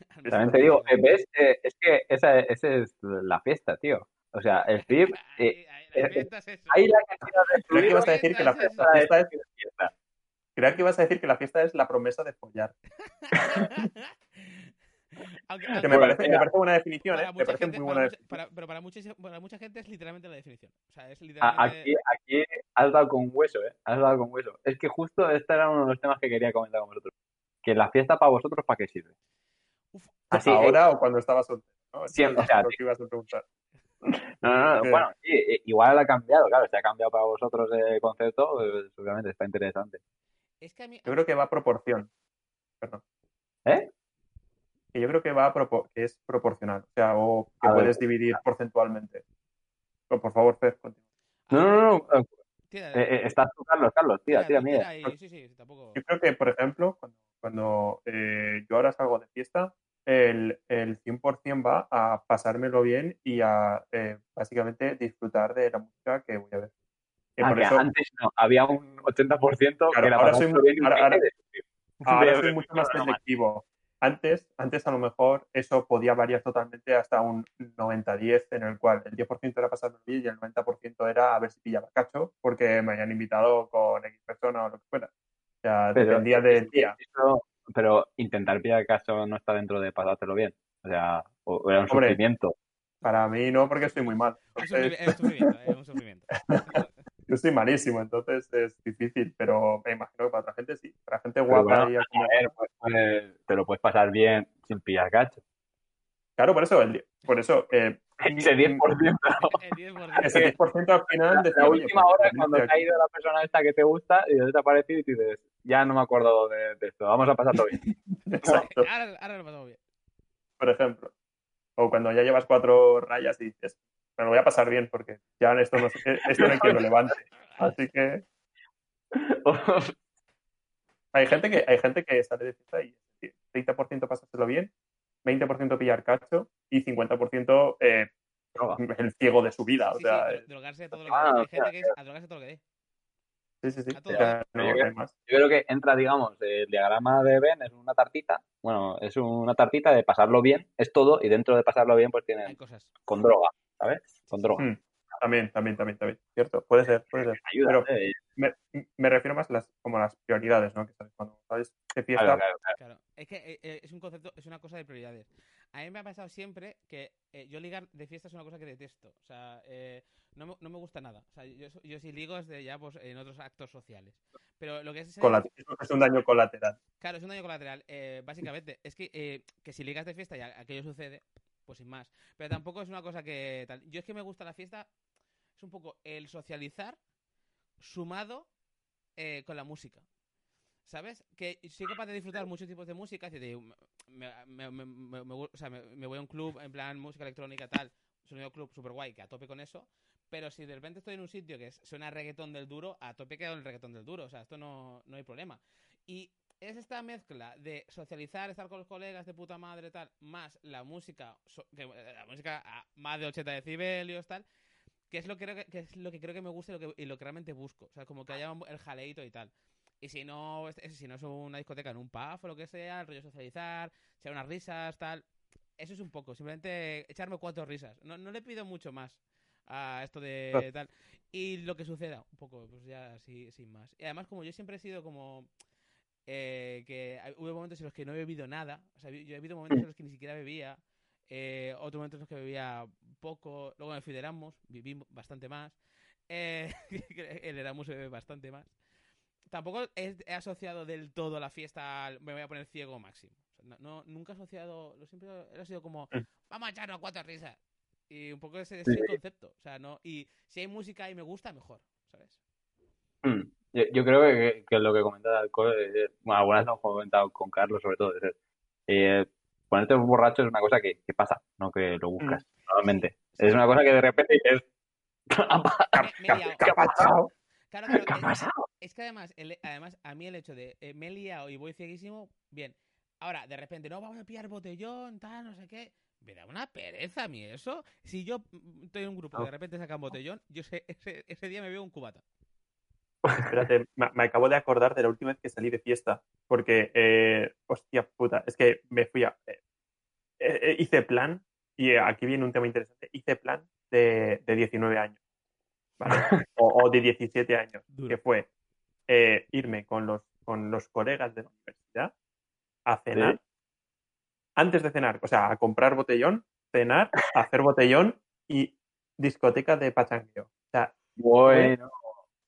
También te digo, eh, ¿ves? Eh, es que esa, esa es la fiesta, tío. O sea, el FIP, eh, Ahí- la cantidad de Creo que ibas a decir que la, Fiesta es la fiesta es, creía que ibas a decir que la fiesta es la promesa de follar. Aunque- Que me Bueno, parece, me parece buena definición, para ¿eh? Me parece gente, muy para buena mucha- definición. para- pero para mucha, para mucha gente es literalmente la definición. O sea, es literalmente... Aquí, aquí has dado con hueso, ¿eh? Has dado con hueso. Es que justo este era uno de los temas que quería comentar con vosotros. Que la fiesta para vosotros, ¿para qué sirve? Uf, Así, eh, Ahora o cuando estaba soltero. ¿no? Siempre, o sea, lo que ibas a preguntar. No, no, no. Sí. Bueno, sí, eh, igual ha cambiado, claro. Si ha cambiado para vosotros el concepto, pues, obviamente está interesante. es que a mí... Yo creo que va a proporción. Perdón. ¿Eh? Que yo creo que va a propor- que es proporcional. O sea, o que A ver. puedes dividir porcentualmente. Pero, por favor, Fer, continúa. No, no, no. no. Tira, Eh, eh, estás tú, Carlos, Carlos. Tira, tira, mira. ahí, sí, sí, tampoco... Yo creo que, por ejemplo, cuando, cuando, eh, yo ahora salgo de fiesta, el, el 100% va a pasármelo bien y a eh, básicamente disfrutar de la música que voy a ver. Ah, por que eso, antes no, había un 80% Claro, que la ahora soy muy ahora- ahora- 20 de- ahora de- soy mucho más selectivo. Antes, antes a lo mejor eso podía variar totalmente hasta un 90-10, en el cual el 10% era pasarme bien y el 90% era a ver si pillaba cacho, porque me habían invitado con X persona o lo que fuera. O sea, Pero- dependía del día. Eso- pero intentar pillar caso no está dentro de pasártelo bien. O sea, o, o era un Hombre. sufrimiento. Para mí no, porque estoy muy mal. Entonces, es un sufrimiento, es un sufrimiento. yo estoy malísimo, entonces es difícil, pero me imagino que para otra gente sí. Para gente guapa bueno, y así, a ver, pues, pues, te lo puedes pasar bien sin pillar cacho. Claro, por eso, el, por eso eh, Ese 10%. El 10%. ese 10% al final decía, La última pues, hora también cuando estoy te ha ido la persona esta que te gusta y te ha aparecido y dices, ya no me acuerdo de, de esto, vamos a pasarlo bien. aquí. Exacto, Ahora, ahora lo pasamos bien. por ejemplo. O cuando ya llevas cuatro rayas y dices, me lo voy a pasar bien porque ya esto no, esto no hay quien lo levante. Así que hay gente que, hay gente que sale de fiesta y 30% pasárselo bien, 20% pillar cacho y 50% eh, Droga. el ciego de su vida. O Sí, sea, sí, eh, drogarse todo lo que Ah, dé. Hay o sea, gente que es a drogarse todo lo que dé. sí, sí, sí. o sea, no, Yo más. Creo que entra, digamos, el diagrama de Ben es una tartita. Bueno, es una tartita de pasarlo bien, es todo, y dentro de pasarlo bien, pues tienen cosas. con droga, ¿sabes? Con droga. Mm, También, también, también, también. Cierto, puede ser, puede ser. Ayuda, Pero- eh, Me, me refiero más a las, como a las prioridades, ¿no? Que sabes, cuando sabes qué fiesta, claro, claro, claro. Claro, es que eh, eh, es un concepto, es una cosa de prioridades. A mí me ha pasado siempre que eh, yo ligar de fiesta es una cosa que detesto. O sea, eh, no, me, no me gusta nada. O sea, yo, yo sí ligo es de ya pues, en otros actos sociales. Pero lo que es... es un daño colateral. Claro, es un daño colateral. eh, básicamente, es que, eh, que si ligas de fiesta y aquello sucede, pues sin más. Pero tampoco es una cosa que tal. Yo es que me gusta la fiesta, es un poco el socializar sumado eh, con la música. ¿Sabes? Que soy capaz de disfrutar muchos tipos de música. me, me- me- o sea, me- voy a un club en plan música electrónica, tal, sonido club super guay, que a tope con eso. Pero si de repente estoy en un sitio que suena reggaetón del duro, a tope quedo en el reggaetón del duro. O sea, esto no, no hay problema. Y es esta mezcla de socializar, estar con los colegas de puta madre, tal, más la música, so- que, eh, la música a más de 80 decibelios, tal, que es lo que creo que, que es lo que creo que me gusta y lo que, y lo que realmente busco. O sea, como que haya un- el jaleito y tal. Y si no, es- si no es una discoteca en un pub o lo que sea, el rollo socializar, echar unas risas, tal. Eso es un poco, simplemente echarme cuatro risas. No, no le pido mucho más a esto de tal. Y lo que suceda, un poco, pues ya así, sin más. Y además, como yo siempre he sido como eh, que hubo momentos en los que no he bebido nada. O sea, yo he habido momentos en los que ni siquiera bebía. Eh, otros momentos en los que bebía poco. Luego me fui de Erasmus, viví bastante más. Eh, el Erasmus se bebe bastante más. Tampoco he, he asociado del todo la fiesta al me voy a poner ciego máximo. O sea, no, no- nunca he asociado, lo siempre ha sido como Mm. vamos a echarnos cuatro risas. Y un poco ese, Sí. ese es el concepto. O sea, no, y si hay música y me gusta, mejor, ¿sabes? Mm. Yo, yo creo que, que lo que comenta de alcohol, eh, bueno, algunas lo hemos comentado con Carlos sobre todo, es, eh, ponerte borracho es una cosa que, que pasa, no que lo buscas, normalmente. Sí. Es una cosa que de repente dices. ¿Qué ha pasado? Claro, ¿qué claro, ha es- pasado? Es que además, el- además, a mí el hecho de eh, me he liado y voy cieguísimo, bien. Ahora, de repente, no, vamos a pillar botellón, tal, no sé qué. Me da una pereza a mí eso. Si yo mm, estoy en un grupo que de repente sacan botellón, yo sé, ese, ese día me veo un cubata. Espérate, me, me acabo de acordar de la última vez que salí de fiesta. Porque, eh, hostia puta, es que me fui a. eh, eh, hice plan, y aquí viene un tema interesante. Hice plan de, de 19 años, ¿vale? O, o de 17 años, Duro. que fue irme con los, con los colegas de la universidad a cenar. Sí. Antes de cenar, o sea, a comprar botellón, cenar, hacer botellón y discoteca de pachangueo. O sea, bueno,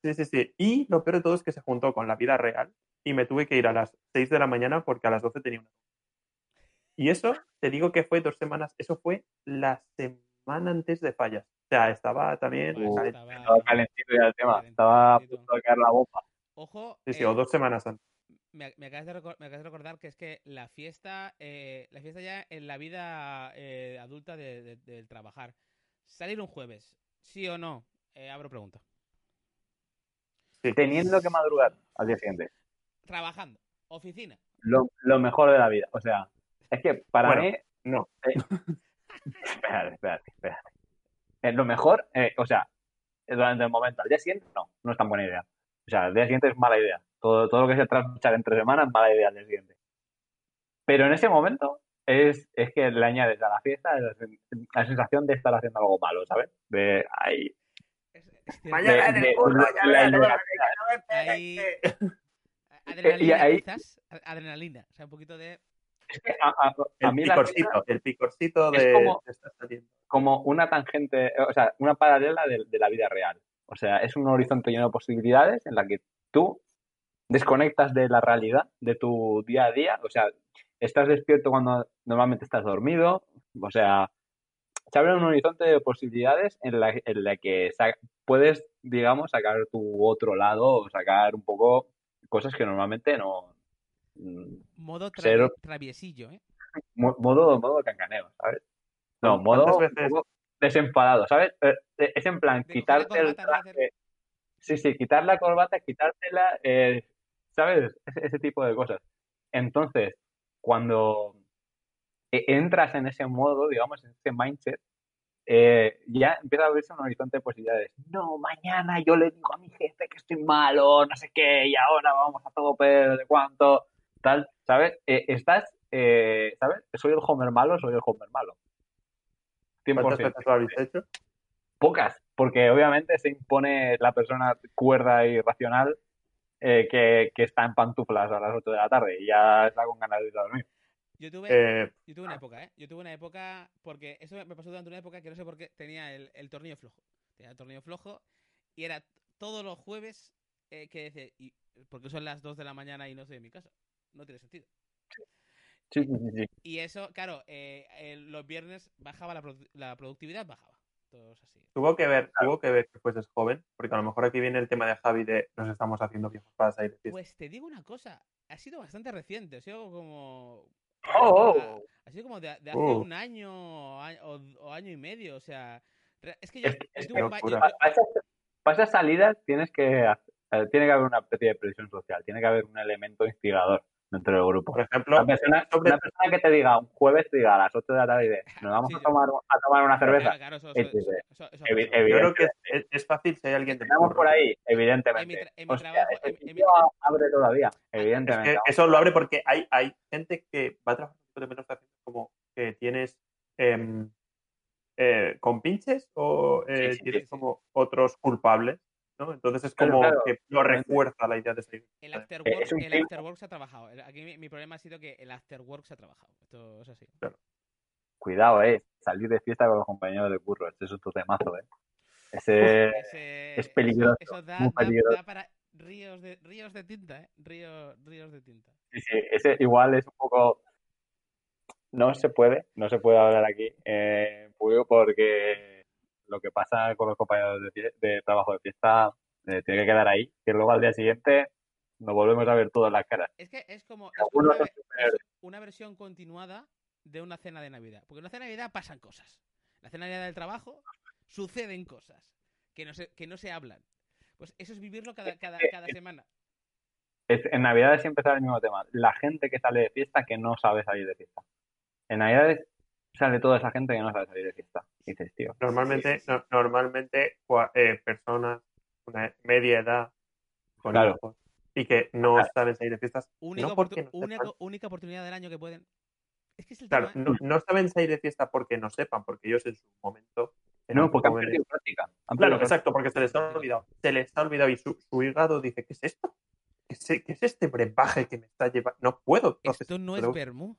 Sí, sí, sí. Y lo peor de todo es que se juntó con la vida real y me tuve que ir a las 6 de la mañana porque a las 12 tenía una. Y eso, te digo que fue dos semanas, eso fue la semana antes de fallas. O sea, estaba también... Estaba- calentito ya el tema, calentito, estaba a punto de caer la bomba. Ojo, Sí, sí, eh, o dos semanas antes. me, me acabas de recor- me acabas de recordar que es que la fiesta, eh, la fiesta ya en la vida eh, adulta de- de- del trabajar. Salir un jueves, sí o no, Eh, abro pregunta. Sí. Teniendo que madrugar al día siguiente. Trabajando, oficina. Lo, lo mejor de la vida. O sea, es que para Bueno. mí No, Espérate, espérate, espérate. Eh, lo mejor, eh, o sea, eh, durante el momento. Al día siguiente, no, no es tan buena idea. O sea, al día siguiente es mala idea. Todo, todo lo que se trasnochar entre semanas es mala idea al día siguiente. Pero en ese momento es, es que le añades a la fiesta la, la sensación de estar haciendo algo malo, ¿sabes? De ahí. Mañana en el curro, que- Adrenalina, ahí- quizás. Adrenalina. O sea, un poquito de. Es que a, a- a El mí la fiesta- picorcito, el picorcito es de como- una tangente, o sea, una paralela de, de la vida real. O sea, es un horizonte lleno de posibilidades en la que tú desconectas de la realidad, de tu día a día. O sea, estás despierto cuando normalmente estás dormido. O sea, se abre un horizonte de posibilidades en la, en la que puedes, digamos, sacar tu otro lado o sacar un poco cosas que normalmente no... mm, Modo Cero. traviesillo, ¿eh? mo- modo, modo cancaneo, ¿sabes? No, ¿Cuántas modo, veces- desenfadado, ¿sabes? Eh, eh, Es en plan, De quitarte el traje. Sí, sí, quitar la corbata, quitártela, eh, ¿sabes? Ese, ese tipo de cosas. Entonces, cuando entras en ese modo, digamos, en ese mindset, eh, ya empieza a abrirse un horizonte de posibilidades. No, mañana yo le digo a mi jefe que estoy malo, no sé qué, y ahora vamos a todo pedo de cuánto, tal, ¿sabes? Eh, estás, eh, ¿sabes? Soy el Homer malo, soy el Homer malo. 100%. ¿Cuántas veces lo habéis hecho? Pocas, porque obviamente se impone la persona cuerda y racional eh, que, que está en pantuflas a las 8 de la tarde y ya está con ganas de ir a dormir. Yo tuve, Eh, yo tuve una época, ¿eh? Yo tuve una época, porque eso me pasó durante una época que no sé por qué tenía el, el tornillo flojo. Tenía el tornillo flojo y era todos los jueves eh, que decía, y, porque son las 2 de la mañana y no estoy en mi casa. No tiene sentido. Sí, sí, sí. Y eso, claro, eh, eh, los viernes bajaba la, la productividad, bajaba. Todos así. tuvo que ver, tuvo que ver que fueses joven, porque a lo mejor aquí viene el tema de Javi de nos estamos haciendo viejos para salir de fiesta. Pues te digo una cosa, ha sido bastante reciente, ha sido como... Oh, Ha sido como de, de hace Oh. un año o, año y medio, o sea... Es que yo, Es- un yo- Para esas, para esas salidas tienes que hacer- eh, tiene que haber una especie de presión social, tiene que haber un elemento instigador dentro del grupo. Por ejemplo, Una persona, sobre- una persona que te diga un jueves, te diga a las 8 de la tarde, nos vamos Sí, a tomar, a tomar una cerveza. Claro, claro, eso, eso- eso- yo creo que es, es- es fácil si hay alguien de Tenemos por ahí, evidentemente. En mi tra- en mi Hostia, trabajo- ese en- en mi- abre todavía, Es evidentemente. que eso lo abre porque hay, hay gente que va a trabajar de menos como que tienes em, eh, con pinches o eh, Sí, sí, tienes sí, sí. como otros culpables, ¿no? Entonces es como claro, que lo refuerza la idea de salir. El Eh, afterwork, es el afterwork se ha trabajado. Aquí mi, mi problema ha sido que el afterwork se ha trabajado. Esto es así. Cuidado, eh. Salir de fiesta con los compañeros de curro. Ese es otro temazo, eh. Ese. Ese- es peligroso, Eso, eso da, muy peligroso. da para ríos de, ríos de tinta, ¿eh? Ríos, ríos de tinta. Sí, sí, ese igual es un poco. No se puede, no se puede hablar aquí eh, porque lo que pasa con los compañeros de, trabajo de fiesta eh, tiene que quedar ahí, que luego al día siguiente nos volvemos a ver todas las caras. Es que es como, es como Algunos una, ve- es una versión continuada de una cena de Navidad. Porque en una cena de Navidad pasan cosas. La cena de Navidad del trabajo suceden cosas que no se, que no se hablan. Pues eso es vivirlo cada, cada, cada semana. Es- en Navidades siempre sale el mismo tema. La gente que sale de fiesta que no sabe salir de fiesta. En Navidades sale toda esa gente que no sabe salir de fiesta. Y dices, tío, Normalmente, no- normalmente eh, personas una media edad con Claro. hijos y que no Claro. saben salir de fiestas, Única, no porque oportu- no única, sepan, única oportunidad del año que pueden. Es que es el claro, tema. ¿eh? no, no saben salir de fiesta porque no sepan, porque ellos en su momento eran no, porque han perdido práctica. Han Claro, perdido exacto, porque se les ha olvidado. Se les ha olvidado y su, su hígado dice, ¿qué es esto? ¿Qué es, qué es este brebaje que me está llevando? No puedo. Entonces, Esto no es pero- vermú.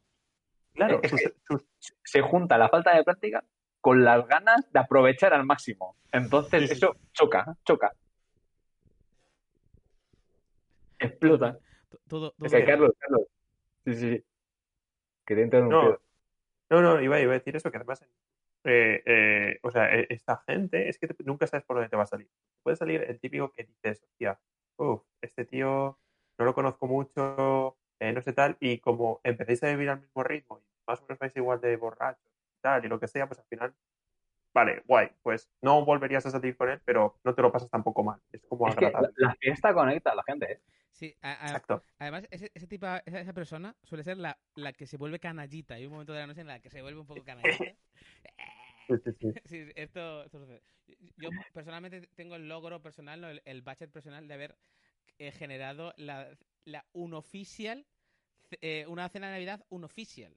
Claro, Es sus- que- sus- se junta la falta de práctica con las ganas de aprovechar al máximo. Entonces, Sí, eso choca, choca. Explota. Todo, todo Es que, que- Carlos, Carlos. Sí, sí, sí. Que te No, pedo. no, no, iba, iba a decir eso, que además, eh, eh, o sea, eh, esta gente es que te- nunca sabes por dónde te va a salir. Puede salir el típico que dices, hostia, uff, este tío no lo conozco mucho, eh, no sé tal, y como empecéis a vivir al mismo ritmo y más o menos vais igual de borrachos y tal, y lo que sea, pues al final, vale, guay, pues no volverías a salir con él, pero no te lo pasas tampoco mal. Es como Es que la, la fiesta conecta a la gente, ¿eh? Sí, a- a- Exacto. además, ese, ese tipo, esa, esa persona suele ser la, la que se vuelve canallita. Hay un momento de la noche en la que se vuelve un poco canallita. Sí, sí, sí. Sí, sí, esto, esto sucede. Yo personalmente tengo el logro personal, ¿no? el, el budget personal de haber eh, generado la, la unofficial eh, una cena de Navidad unofficial.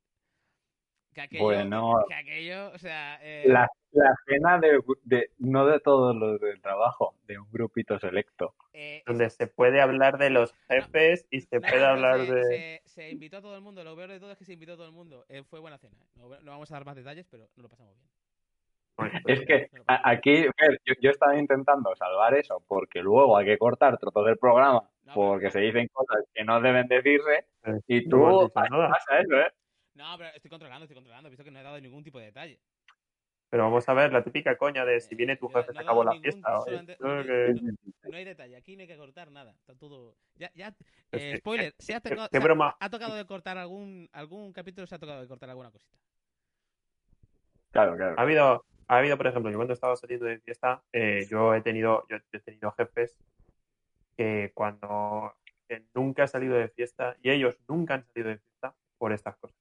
Que aquello, Bueno. que aquello, o sea, eh, La, la cena de, de- no de todos los del trabajo, de un grupito selecto. eh, Donde se puede hablar de los jefes y se No, puede no, hablar se, de... se- se invitó a todo el mundo. Lo peor de todo es que se invitó a todo el mundo. Eh, fue buena cena. No, no vamos a dar más detalles, pero no lo pasamos bien. Es que aquí, Fer, yo, yo estaba intentando salvar eso, porque luego hay que cortar trozos del programa, No, porque se dicen cosas que no deben decirse, eh, y no tú nada. pasa eso, ¿eh? No, pero estoy controlando, estoy controlando. Visto que no he dado ningún tipo de detalle. Pero vamos a ver la típica coña de si viene tu Eh, No- jefe no se acabó la fiesta. solamente- creo no- que- no- No hay detalle. Aquí no hay que cortar nada. Está todo. Ya, ya. Eh, spoiler. Se ha, tocado, qué se ha- broma. ha tocado de cortar algún algún capítulo. Se ha tocado de cortar alguna cosita. Claro, claro. Ha habido, ha habido, por ejemplo, yo cuando estaba saliendo de fiesta, eh, yo he tenido, yo he tenido jefes que cuando que nunca he salido de fiesta y ellos nunca han salido de fiesta por estas cosas.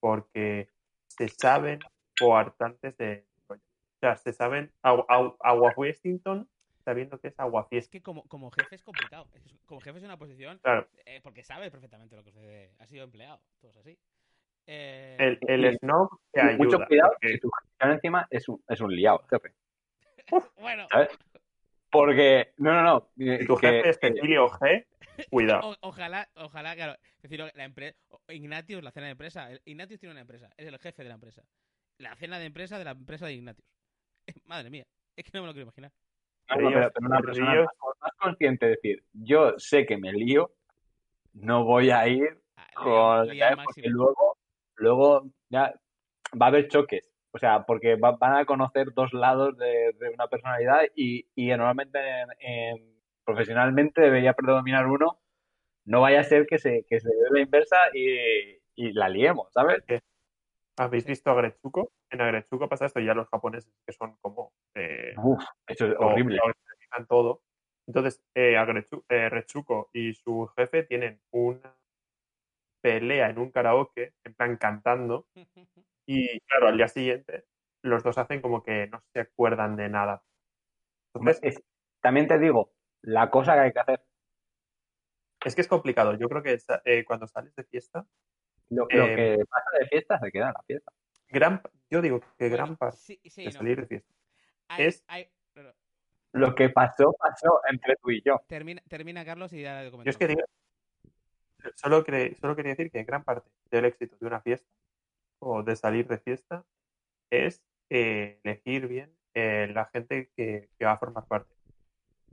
Porque se saben coartantes de. O sea, se saben agua, agua, aguafiestington sabiendo que es Es aguafiesta. que como, como jefe es complicado. Es- como jefe es una posición. Claro, eh, porque sabe perfectamente lo que sucede. Ha sido empleado. Todos así. Eh, el, el snob te ayuda. Mucho cuidado, porque- que tu jefe encima es un, es un liado, jefe. bueno, ¿Sabes? Porque, no, no, no. eh, si tu que- jefe es que- Cecilio G, cuidado. o- ojalá, ojalá, claro. Es decir, la empresa. Ignatius, la cena de empresa. el- Ignatius tiene una empresa. Es el jefe de la empresa. La cena de empresa de la empresa de Ignatius. Madre mía. Es que no me lo quiero imaginar. no, no, pero- pero una Ríos- persona Ríos- más, más consciente de decir, yo sé que me lío, no voy a ir Ah, con porque luego, luego ya va a haber choques. O sea, porque va- van a conocer dos lados de, de una personalidad y, y normalmente en- en- profesionalmente debería predominar uno. No vaya a ser que se, que se dé la inversa y, y la liemos, ¿sabes? ¿Habéis visto a Gretsuko? En Agretsuko pasa esto, ya los japoneses que son como... eh, Uf, eso es lo- horrible. todo. Entonces, eh, Agretsu- eh, Retsuko y su jefe tienen una pelea en un karaoke, en plan cantando, y claro, al día siguiente los dos hacen como que no se acuerdan de nada. Entonces, Es- también te digo, la cosa que hay que hacer, es que es complicado. Yo creo que eh, cuando sales de fiesta, lo, lo Eh, que pasa de fiesta se queda en la fiesta. gran, yo digo que gran parte sí, sí, de no. salir de fiesta es-. Lo que pasó, pasó entre tú y yo. Termina, termina Carlos y ya le Yo es que digo, solo, cre- solo quería decir que gran parte del éxito de una fiesta o de salir de fiesta es eh, elegir bien eh, la gente que, que va a formar parte.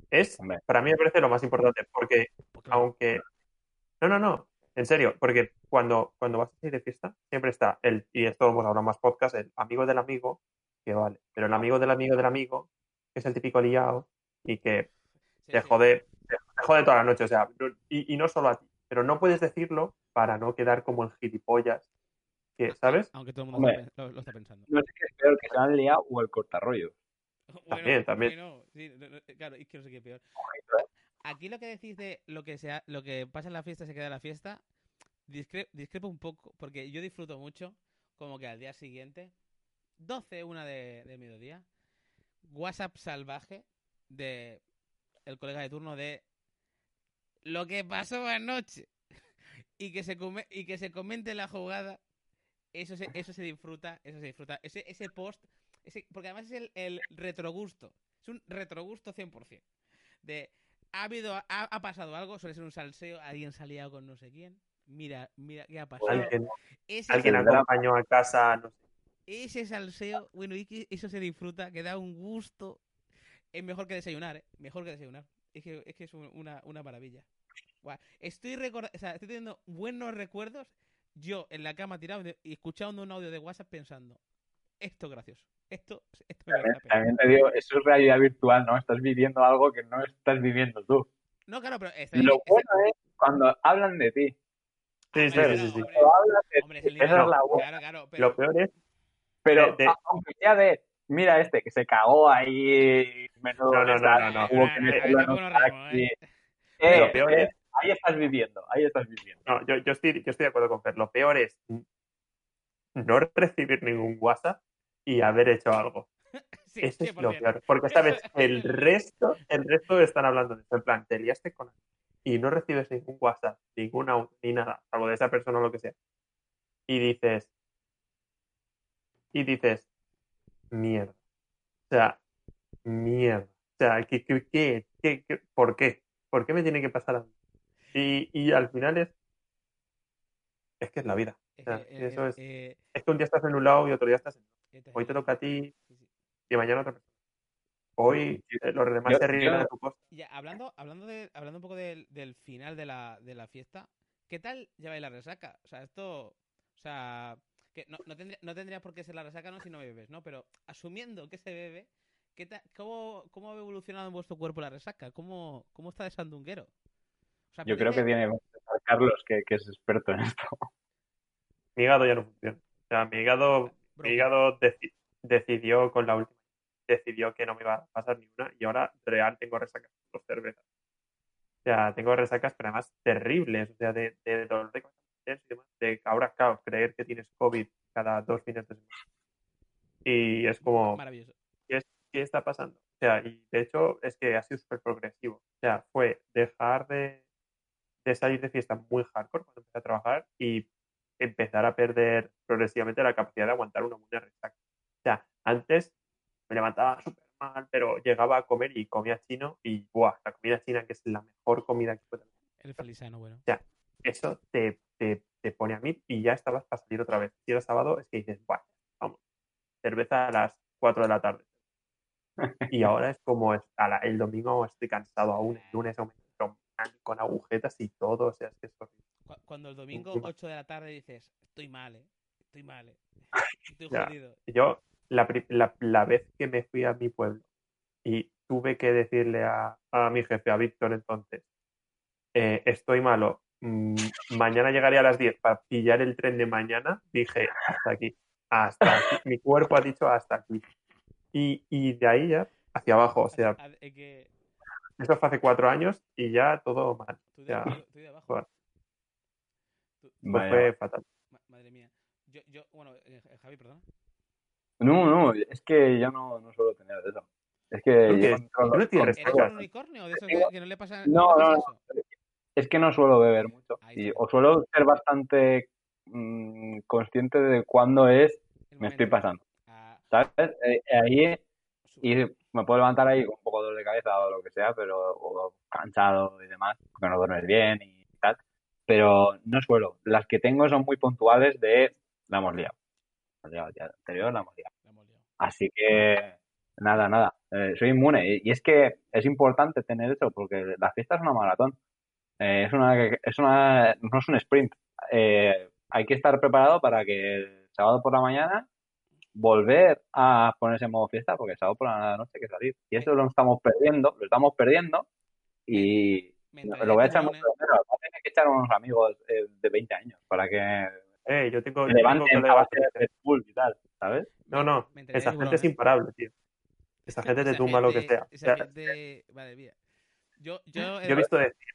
Es, Hombre. para mí me parece lo más importante, porque aunque... No, no, no, en serio, porque cuando, cuando vas a salir de fiesta siempre está el, y esto lo hemos hablado más podcast, el amigo del amigo, que vale, pero el amigo del amigo del amigo, que es el típico liado y que sí, te sí. jode, te jode toda la noche, o sea, y, y no solo a ti, pero no puedes decirlo para no quedar como el gilipollas, que, ¿sabes? Aunque todo el mundo Hombre. lo, lo está pensando. No sé qué es peor, que se han liado o el cortarrollo. También, también. bueno, sí, no, no, claro, es que no sé qué es peor. ¿eh? Aquí lo que decís de lo que sea, lo que pasa en la fiesta se queda en la fiesta, discre- discrepo un poco, porque yo disfruto mucho, como que al día siguiente, 12, una de, de mediodía, WhatsApp salvaje de el colega de turno de lo que pasó anoche y que se come, y que se comente la jugada eso se, eso se disfruta eso se disfruta ese, ese post ese, porque además es el, el retrogusto es un retrogusto 100% de ha habido ha, ha pasado algo suele ser un salseo alguien se ha liado con no sé quién mira mira qué ha pasado Alguien, ese, alguien acompañó a casa, no sé. ese salseo bueno y que eso se disfruta que da un gusto es mejor que desayunar ¿eh? mejor que desayunar es que es, que es un- una, una maravilla Buah, estoy o sea, estoy teniendo buenos recuerdos yo en la cama tirado y escuchando un audio de WhatsApp pensando esto es gracioso esto, esto me También, la pena". también te digo, eso es realidad virtual, ¿no? Estás viviendo algo que no estás viviendo tú. no claro pero está ahí- Lo está- bueno es cuando hablan de ti. Sí, sí, Hombre, sí, sí, sí. hombre, Cuando hablan de hombre, es el esa es la buena. claro claro pero Lo peor es, Pero de- de- a- aunque sea de, mira este, que se cagó ahí, menudo No, no, no, no, no. hubo que Eh, meterlo eh, en un taxi. ¿eh? Eh, eh, ahí estás viviendo, ahí estás viviendo. no, yo, yo, estoy, yo estoy de acuerdo con Fer. Lo peor es no recibir ningún WhatsApp y haber hecho algo. sí, Eso es lo 100%. peor. Porque sabes, el resto, el resto están hablando de eso. En plan, te liaste con y no recibes ningún WhatsApp, ninguna ni nada, algo de esa persona o lo que sea. Y dices, y dices, mierda. O sea, mierda. O sea, ¿qué, qué, qué, por qué? ¿Por qué me tiene que pasar a mí? Y, y al final es, es que es la vida. Sea, eh, eso eh, es- eh, Es que un día estás en un lado y otro día estás en otro. Hoy te toca a ti y mañana otra persona. Hoy eh, los demás se ríen de tu cosa. Ya, hablando, hablando, de, hablando un poco del, del final de la, de la fiesta, ¿qué tal lleváis la resaca? O sea, esto. O sea, que no, no, tendría, no tendría por qué ser la resaca no si no bebes, ¿no? Pero asumiendo que se bebe, ¿qué ta- cómo, ¿cómo ha evolucionado en vuestro cuerpo la resaca? ¿Cómo, cómo está de sandunguero? O sea, Yo creo que tiene que estar Carlos, que, que es experto en esto. Mi hígado ya no funciona. O sea, mi hígado, mi hígado deci- decidió con la última. Decidió que no me iba a pasar ni una y ahora real tengo resacas por cervezas. O sea, tengo resacas, pero además terribles. O sea, de, de dolor de cabeza y demás. De ahora, claro, creer que tienes COVID cada dos fines de semana. Y es como, Maravilloso. ¿qué está pasando? O sea, y de hecho es que ha sido súper progresivo. O sea, fue dejar de, de salir de fiesta muy hardcore cuando empecé a trabajar y empezar a perder progresivamente la capacidad de aguantar una buena resaca. O sea, antes me levantaba súper mal, pero llegaba a comer y comía chino y ¡buah! La comida china, que es la mejor comida que puede El felisano, bueno. Eso te, te, te pone a mí y ya estabas para salir otra vez. Si era sábado, es que dices, ¡buah! Vamos, cerveza a las 4 de la tarde. Y ahora es como es- a la- el domingo estoy cansado aún, el lunes aún con agujetas y todo, o sea, es que es horrible. Cu- Cuando el domingo, Encima. 8 de la tarde, dices, estoy mal, ¿eh? Estoy mal, ¿eh? Estoy jodido. Yo, la, la, la vez que me fui a mi pueblo y tuve que decirle a, a mi jefe, a Víctor entonces, eh, estoy malo, mm, mañana llegaré a las 10 para pillar el tren de mañana, dije, hasta aquí, hasta aquí. Mi cuerpo ha dicho hasta aquí. Y, y de ahí ya hacia abajo, o sea, eh, que eso fue hace cuatro años y ya todo mal. tú de, Ya. tú- tú de abajo. Tú- Pues fue fatal. ma- madre mía. Yo, yo bueno, eh, Javi, perdón. No, no, es que yo no, no suelo tener eso. Es que ¿Tú qué? yo ¿Tú no tienes ¿Eres un unicornio de esos que, que no le pasa, No, no, eso? Es que no suelo beber mucho. Ahí Y, o suelo ser bastante mm, consciente de cuándo es me estoy pasando. Ah, ¿Sabes? Eh, ahí su- y me puedo levantar ahí con un poco de dolor de cabeza o lo que sea, pero o cansado y demás, porque no duermes bien y tal. Pero no suelo. Las que tengo son muy puntuales de la hemos liado. La hemos liado, el día anterior la hemos liado. Así que nada, nada. Eh, soy inmune. Y, y es que es importante tener eso, porque la fiesta es una maratón. Eh, es una, es una, no es un sprint. Eh, hay que estar preparado para que el sábado por la mañana volver a ponerse en modo fiesta, porque el sábado por la noche hay que salir. Y eso lo estamos perdiendo, lo estamos perdiendo. Y Me lo, voy a echar mucho de menos. Va a tener que echar unos amigos eh, de 20 años para que Eh, yo tengo, yo tengo levanten a colegas base de Bull y tal, ¿sabes? No, no, esa gente es imparable, tío. Esa gente te tumba lo que gente- sea. O Esa sea, gente... Madre mía. Yo, yo, yo he visto decir,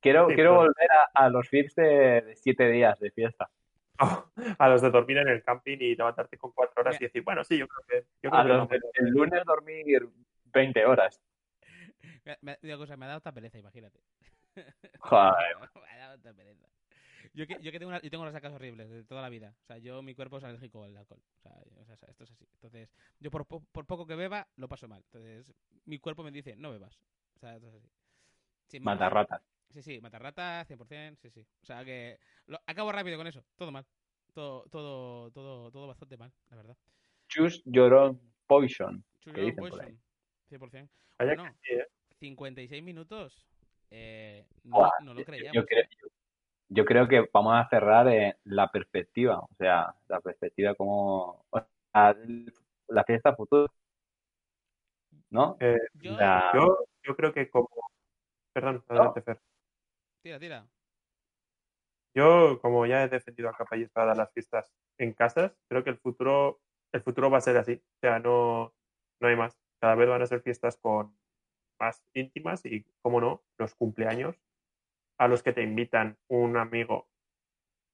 Quiero, Sí, quiero volver a, a los FIPS de, de siete días de fiesta. a los de dormir en el camping y levantarte con cuatro horas y decir, bueno, sí, yo creo que. Yo creo A que los de- el lunes dormir 20 horas. Me, me, digo cosa, me ha dado esta pereza, imagínate. Joder. me ha dado esta pereza. Yo que, yo que tengo, una, yo tengo unas sacas horribles de toda la vida. O sea, yo, mi cuerpo es alérgico al alcohol. O sea, yo- o sea, esto es así. Entonces, yo por, po- por poco que beba, lo paso mal. Entonces, mi cuerpo me dice, no bebas. O sea, esto es así. Sin más, Mata ratas. Sí, sí, matarrata, 100%, sí, sí. O sea que lo, acabo rápido con eso, todo mal. Todo, todo, todo, todo bastante mal, la verdad. Choose your own poison. Choose ¿Qué your dicen own por ahí? poison, 100%. Vaya Bueno, que sí, ¿eh? 56 minutos. Eh, no, no lo creíamos. Yo creo, yo creo que vamos a cerrar en la perspectiva, o sea, la perspectiva como o sea, la fiesta futura, ¿no? Eh, Yo, La- yo, yo creo que como. Perdón, adelante, Fer. Tira, tira. Yo, como ya he defendido a capa y espada las fiestas en casas, creo que el futuro, el futuro va a ser así. O sea, no, no hay más. Cada vez van a ser fiestas con más íntimas y, como no, los cumpleaños a los que te invitan un amigo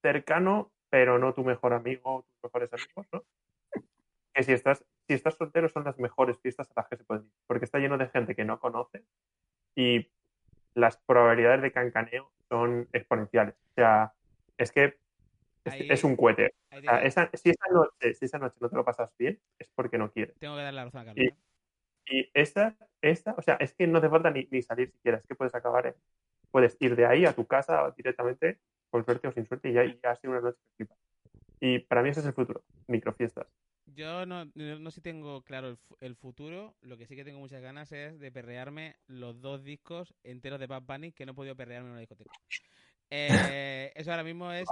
cercano, pero no tu mejor amigo tus mejores amigos, ¿no? Que si estás, si estás soltero son las mejores fiestas a las que se pueden ir, porque está lleno de gente que no conoce y las probabilidades de cancaneo son exponenciales. O sea, es que es, Ahí- es un cohete. O sea, te- esa- si, esa noche, si esa noche no te lo pasas bien, es porque no quieres. Tengo que dar la razón a Carlos. Y-. Y esa, esa, o sea, es que no hace falta ni, ni salir siquiera, es que puedes acabar, puedes ir de ahí a tu casa directamente, con suerte o sin suerte, y ya, ya ha sido una noche que flipas. Y para mí ese es el futuro, microfiestas. Yo no, no, no sé si tengo claro el, fu- el futuro. Lo que sí que tengo muchas ganas es de perrearme los dos discos enteros de Bad Bunny que no he podido perrearme en una discoteca. Eh, eso ahora mismo es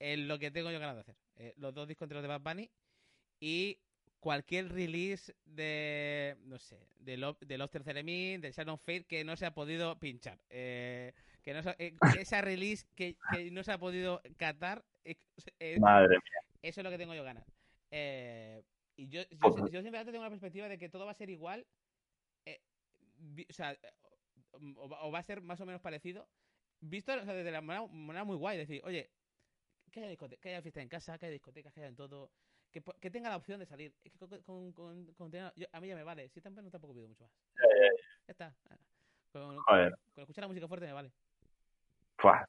eh, lo que tengo yo ganas de hacer. Eh, los dos discos enteros de Bad Bunny y cualquier release de, no sé, de, Lo- de Los Tercer Emin, de Shadow Fate que no se ha podido pinchar. Eh, que no se- eh, esa release que, que no se ha podido catar. Madre mía. eso es lo que tengo yo ganas. Eh, y yo, yo, yo simplemente tengo la perspectiva de que todo va a ser igual. eh, vi- o sea, o, va- o va a ser más o menos parecido. Visto o sea, desde la manera, manera muy guay. Decir, oye, que haya, que haya fiesta en casa, que haya discotecas, que haya en todo. Que, que tenga la opción de salir. Es que con, con- yo- a mí ya me vale. Si tampoco no tampoco pido mucho más. Ya está. Con, escuchar la música fuerte me vale.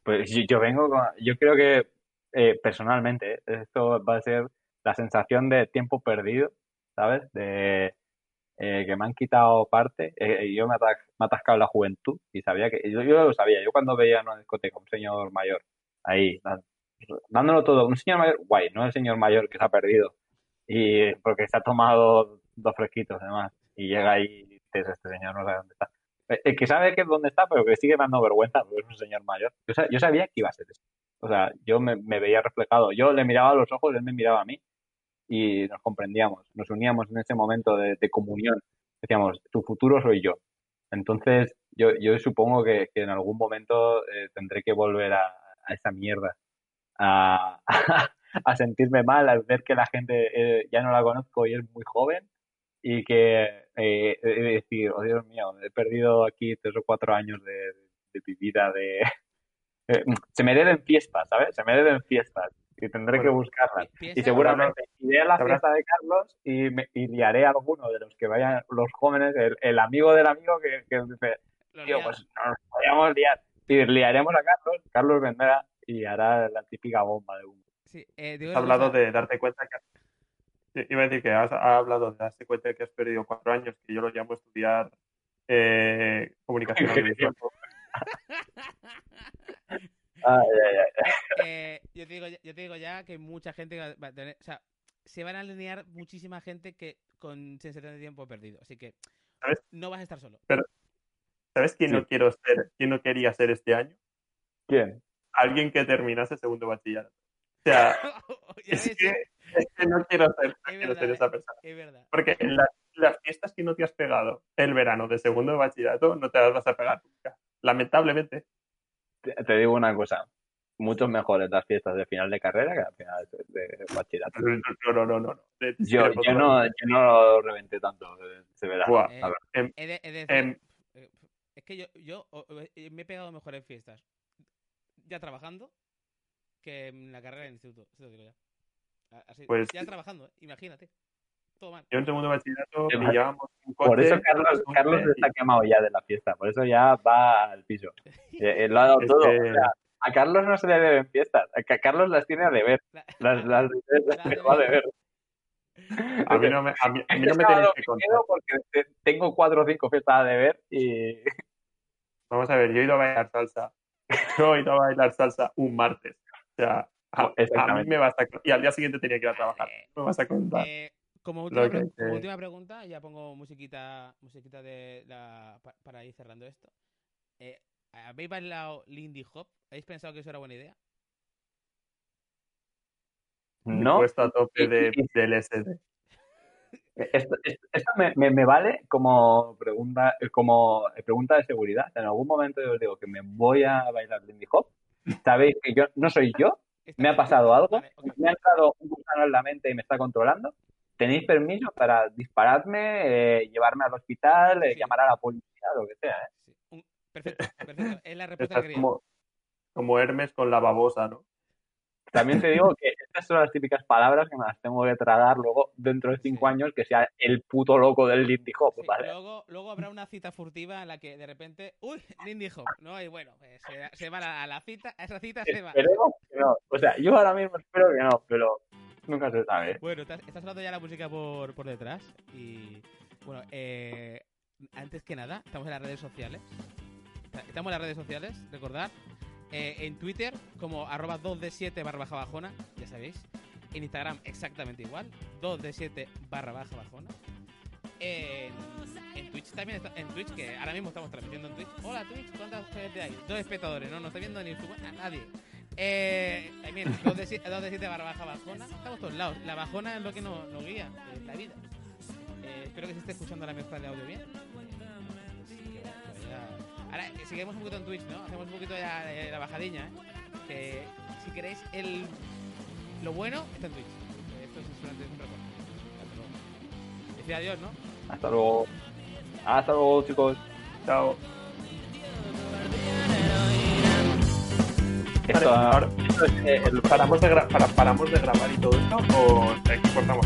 Pues yo, yo vengo con- yo creo que eh, personalmente esto va a ser la sensación de tiempo perdido, ¿sabes? De eh, que me han quitado parte, eh, y yo me, he atascado la juventud y sabía que, yo, lo sabía, yo cuando veía en una discoteca un señor mayor ahí, dándolo todo, un señor mayor, guay, no el señor mayor que se ha perdido, y porque se ha tomado dos fresquitos además, y llega ahí y dices, este señor no sabe dónde está. Eh, El que sabe que es dónde está, pero que sigue dando vergüenza porque es un señor mayor. Yo, sa- yo sabía que iba a ser eso. O sea, yo me, me veía reflejado. Yo le miraba a los ojos, él me miraba a mí y nos comprendíamos. Nos uníamos en ese momento de, de comunión. Decíamos, tu futuro soy yo. Entonces, yo, yo supongo que, que en algún momento eh, tendré que volver a, a esa mierda. A, a sentirme mal al ver que la gente eh, ya no la conozco y es muy joven y que eh, de decir, oh Dios mío, he perdido aquí tres o cuatro años de, de mi vida, de... eh, se me deben fiestas, ¿sabes? Se me deben fiestas y tendré que buscarlas. Y seguramente iré a la fiesta de Carlos y, me, y liaré a alguno de los que vayan, los jóvenes, el, el amigo del amigo que, que dice, tío, pues nos podríamos liar. Y liaremos a Carlos, Carlos vendrá y hará la típica bomba de humo. Sí, eh, digo Has hablado de darte cuenta que... Sí, Iba a decir que has, hablado de darse cuenta de que has perdido cuatro años, que yo lo llamo estudiar eh, comunicación audiovisual. Ay. Eh, yo, te digo, ya- yo te digo ya que mucha gente va a tener. O sea, se van a alinear muchísima gente que con sensación de tiempo perdido. Así que ¿Sabes? no vas a estar solo. ¿Sabes quién Sí. no quiero ser? ¿Quién no quería ser este año? ¿Quién? Alguien que terminase segundo bachillerato. O sea, es ves, que, es que no quiero ser, no Es quiero verdad, ser eh. esa persona. es verdad. Porque las, las fiestas que no te has pegado el verano de segundo de bachillerato no te las vas a pegar nunca. Lamentablemente. Te, digo una cosa. Mucho mejores las fiestas de final de carrera que las finales de, de bachillerato. No, no, no, no. no. De- Yo, yo, no, yo no lo reventé tanto, se verá. Buah, Eh, a ver. em, em, decir- eh, es que yo, yo eh, me he pegado mejor en fiestas ya trabajando que en la carrera en instituto. Eso te lo digo ya. A- Así, Pues- ya trabajando, ¿eh? imagínate. Todo mal. yo en segundo de bachillerato pillábamos un coche. Por eso Carlos, un Carlos está quemado ya de la fiesta, por eso ya va al piso. Eh, eh, lo ha dado todo. que- O sea, a Carlos no se le deben fiestas, a Ca- Carlos las tiene a deber. La- Las, las, las Las dejó a deber. A mí no me, a mí, a mí no me tenéis que contar. quedo porque te- tengo cuatro o cinco fiestas a deber y Vamos a ver, yo he ido a bailar salsa. Yo he ido a bailar salsa un martes. O sea, a, a mí me vas a... Y al día siguiente tenía que ir a trabajar. Me vas a contar. Eh, como, última, que- como pregunta, ya pongo musiquita, musiquita de la, pa- para ir cerrando esto. Eh, ¿Habéis bailado Lindy Hop? ¿Habéis pensado que eso era buena idea? no. Puesto a tope de, del SD. Esto, esto- esto me, me- me vale como pregunta, como pregunta de seguridad. En algún momento yo os digo que me voy a bailar Lindy Hop. Sabéis que yo no soy yo, me ha pasado algo, me ha entrado un gusano en la mente y me está controlando. Tenéis permiso para dispararme, eh, llevarme al hospital, eh, Sí. llamar a la policía, lo que sea. ¿eh? Sí, un- perfecto, perfecto. Es la respuesta que como, como Hermes con la babosa, ¿no? también te digo que estas son las típicas palabras que me las tengo que tragar luego dentro de cinco años que sea el puto loco del Lindy Hop, Sí, ¿vale? luego, luego habrá una cita furtiva en la que de repente, uy, Lindy Hop, ¿no? Y bueno, pues, se, se va a la, a la cita, a esa cita se va. Esperemos que no. O sea, yo ahora mismo espero que no, pero nunca se sabe. Bueno, estás, hablando ya la música por, por detrás y bueno, eh, antes que nada, estamos en las redes sociales. Estamos en las redes sociales, recordad. Eh, en Twitter como arroba 2d7 barra baja bajona, ya sabéis. En Instagram exactamente igual, 2d7 barra baja bajona. En, Twitch también, está- en Twitch, que ahora mismo estamos transmitiendo en Twitch. Hola Twitch, ¿cuánta gente hay? Dos espectadores, no, no está viendo ni a nadie. Eh, también, 2d7 barra baja bajona. Estamos todos lados. La bajona es lo que nos, guía en la vida. Eh, espero que se esté escuchando la mezcla de audio bien. Ahora, eh, seguimos un poquito en Twitch, ¿no? Hacemos un poquito ya eh, la bajadiña, ¿eh? Que si queréis el... lo bueno, está en Twitch. Eh, Esto es un recuerdo. Decir adiós, ¿no? Hasta luego. Hasta luego, chicos. Chao. Vale, ahora- esto es eh, ¿Paramos de, para- ¿Paramos de grabar y todo esto o cortamos?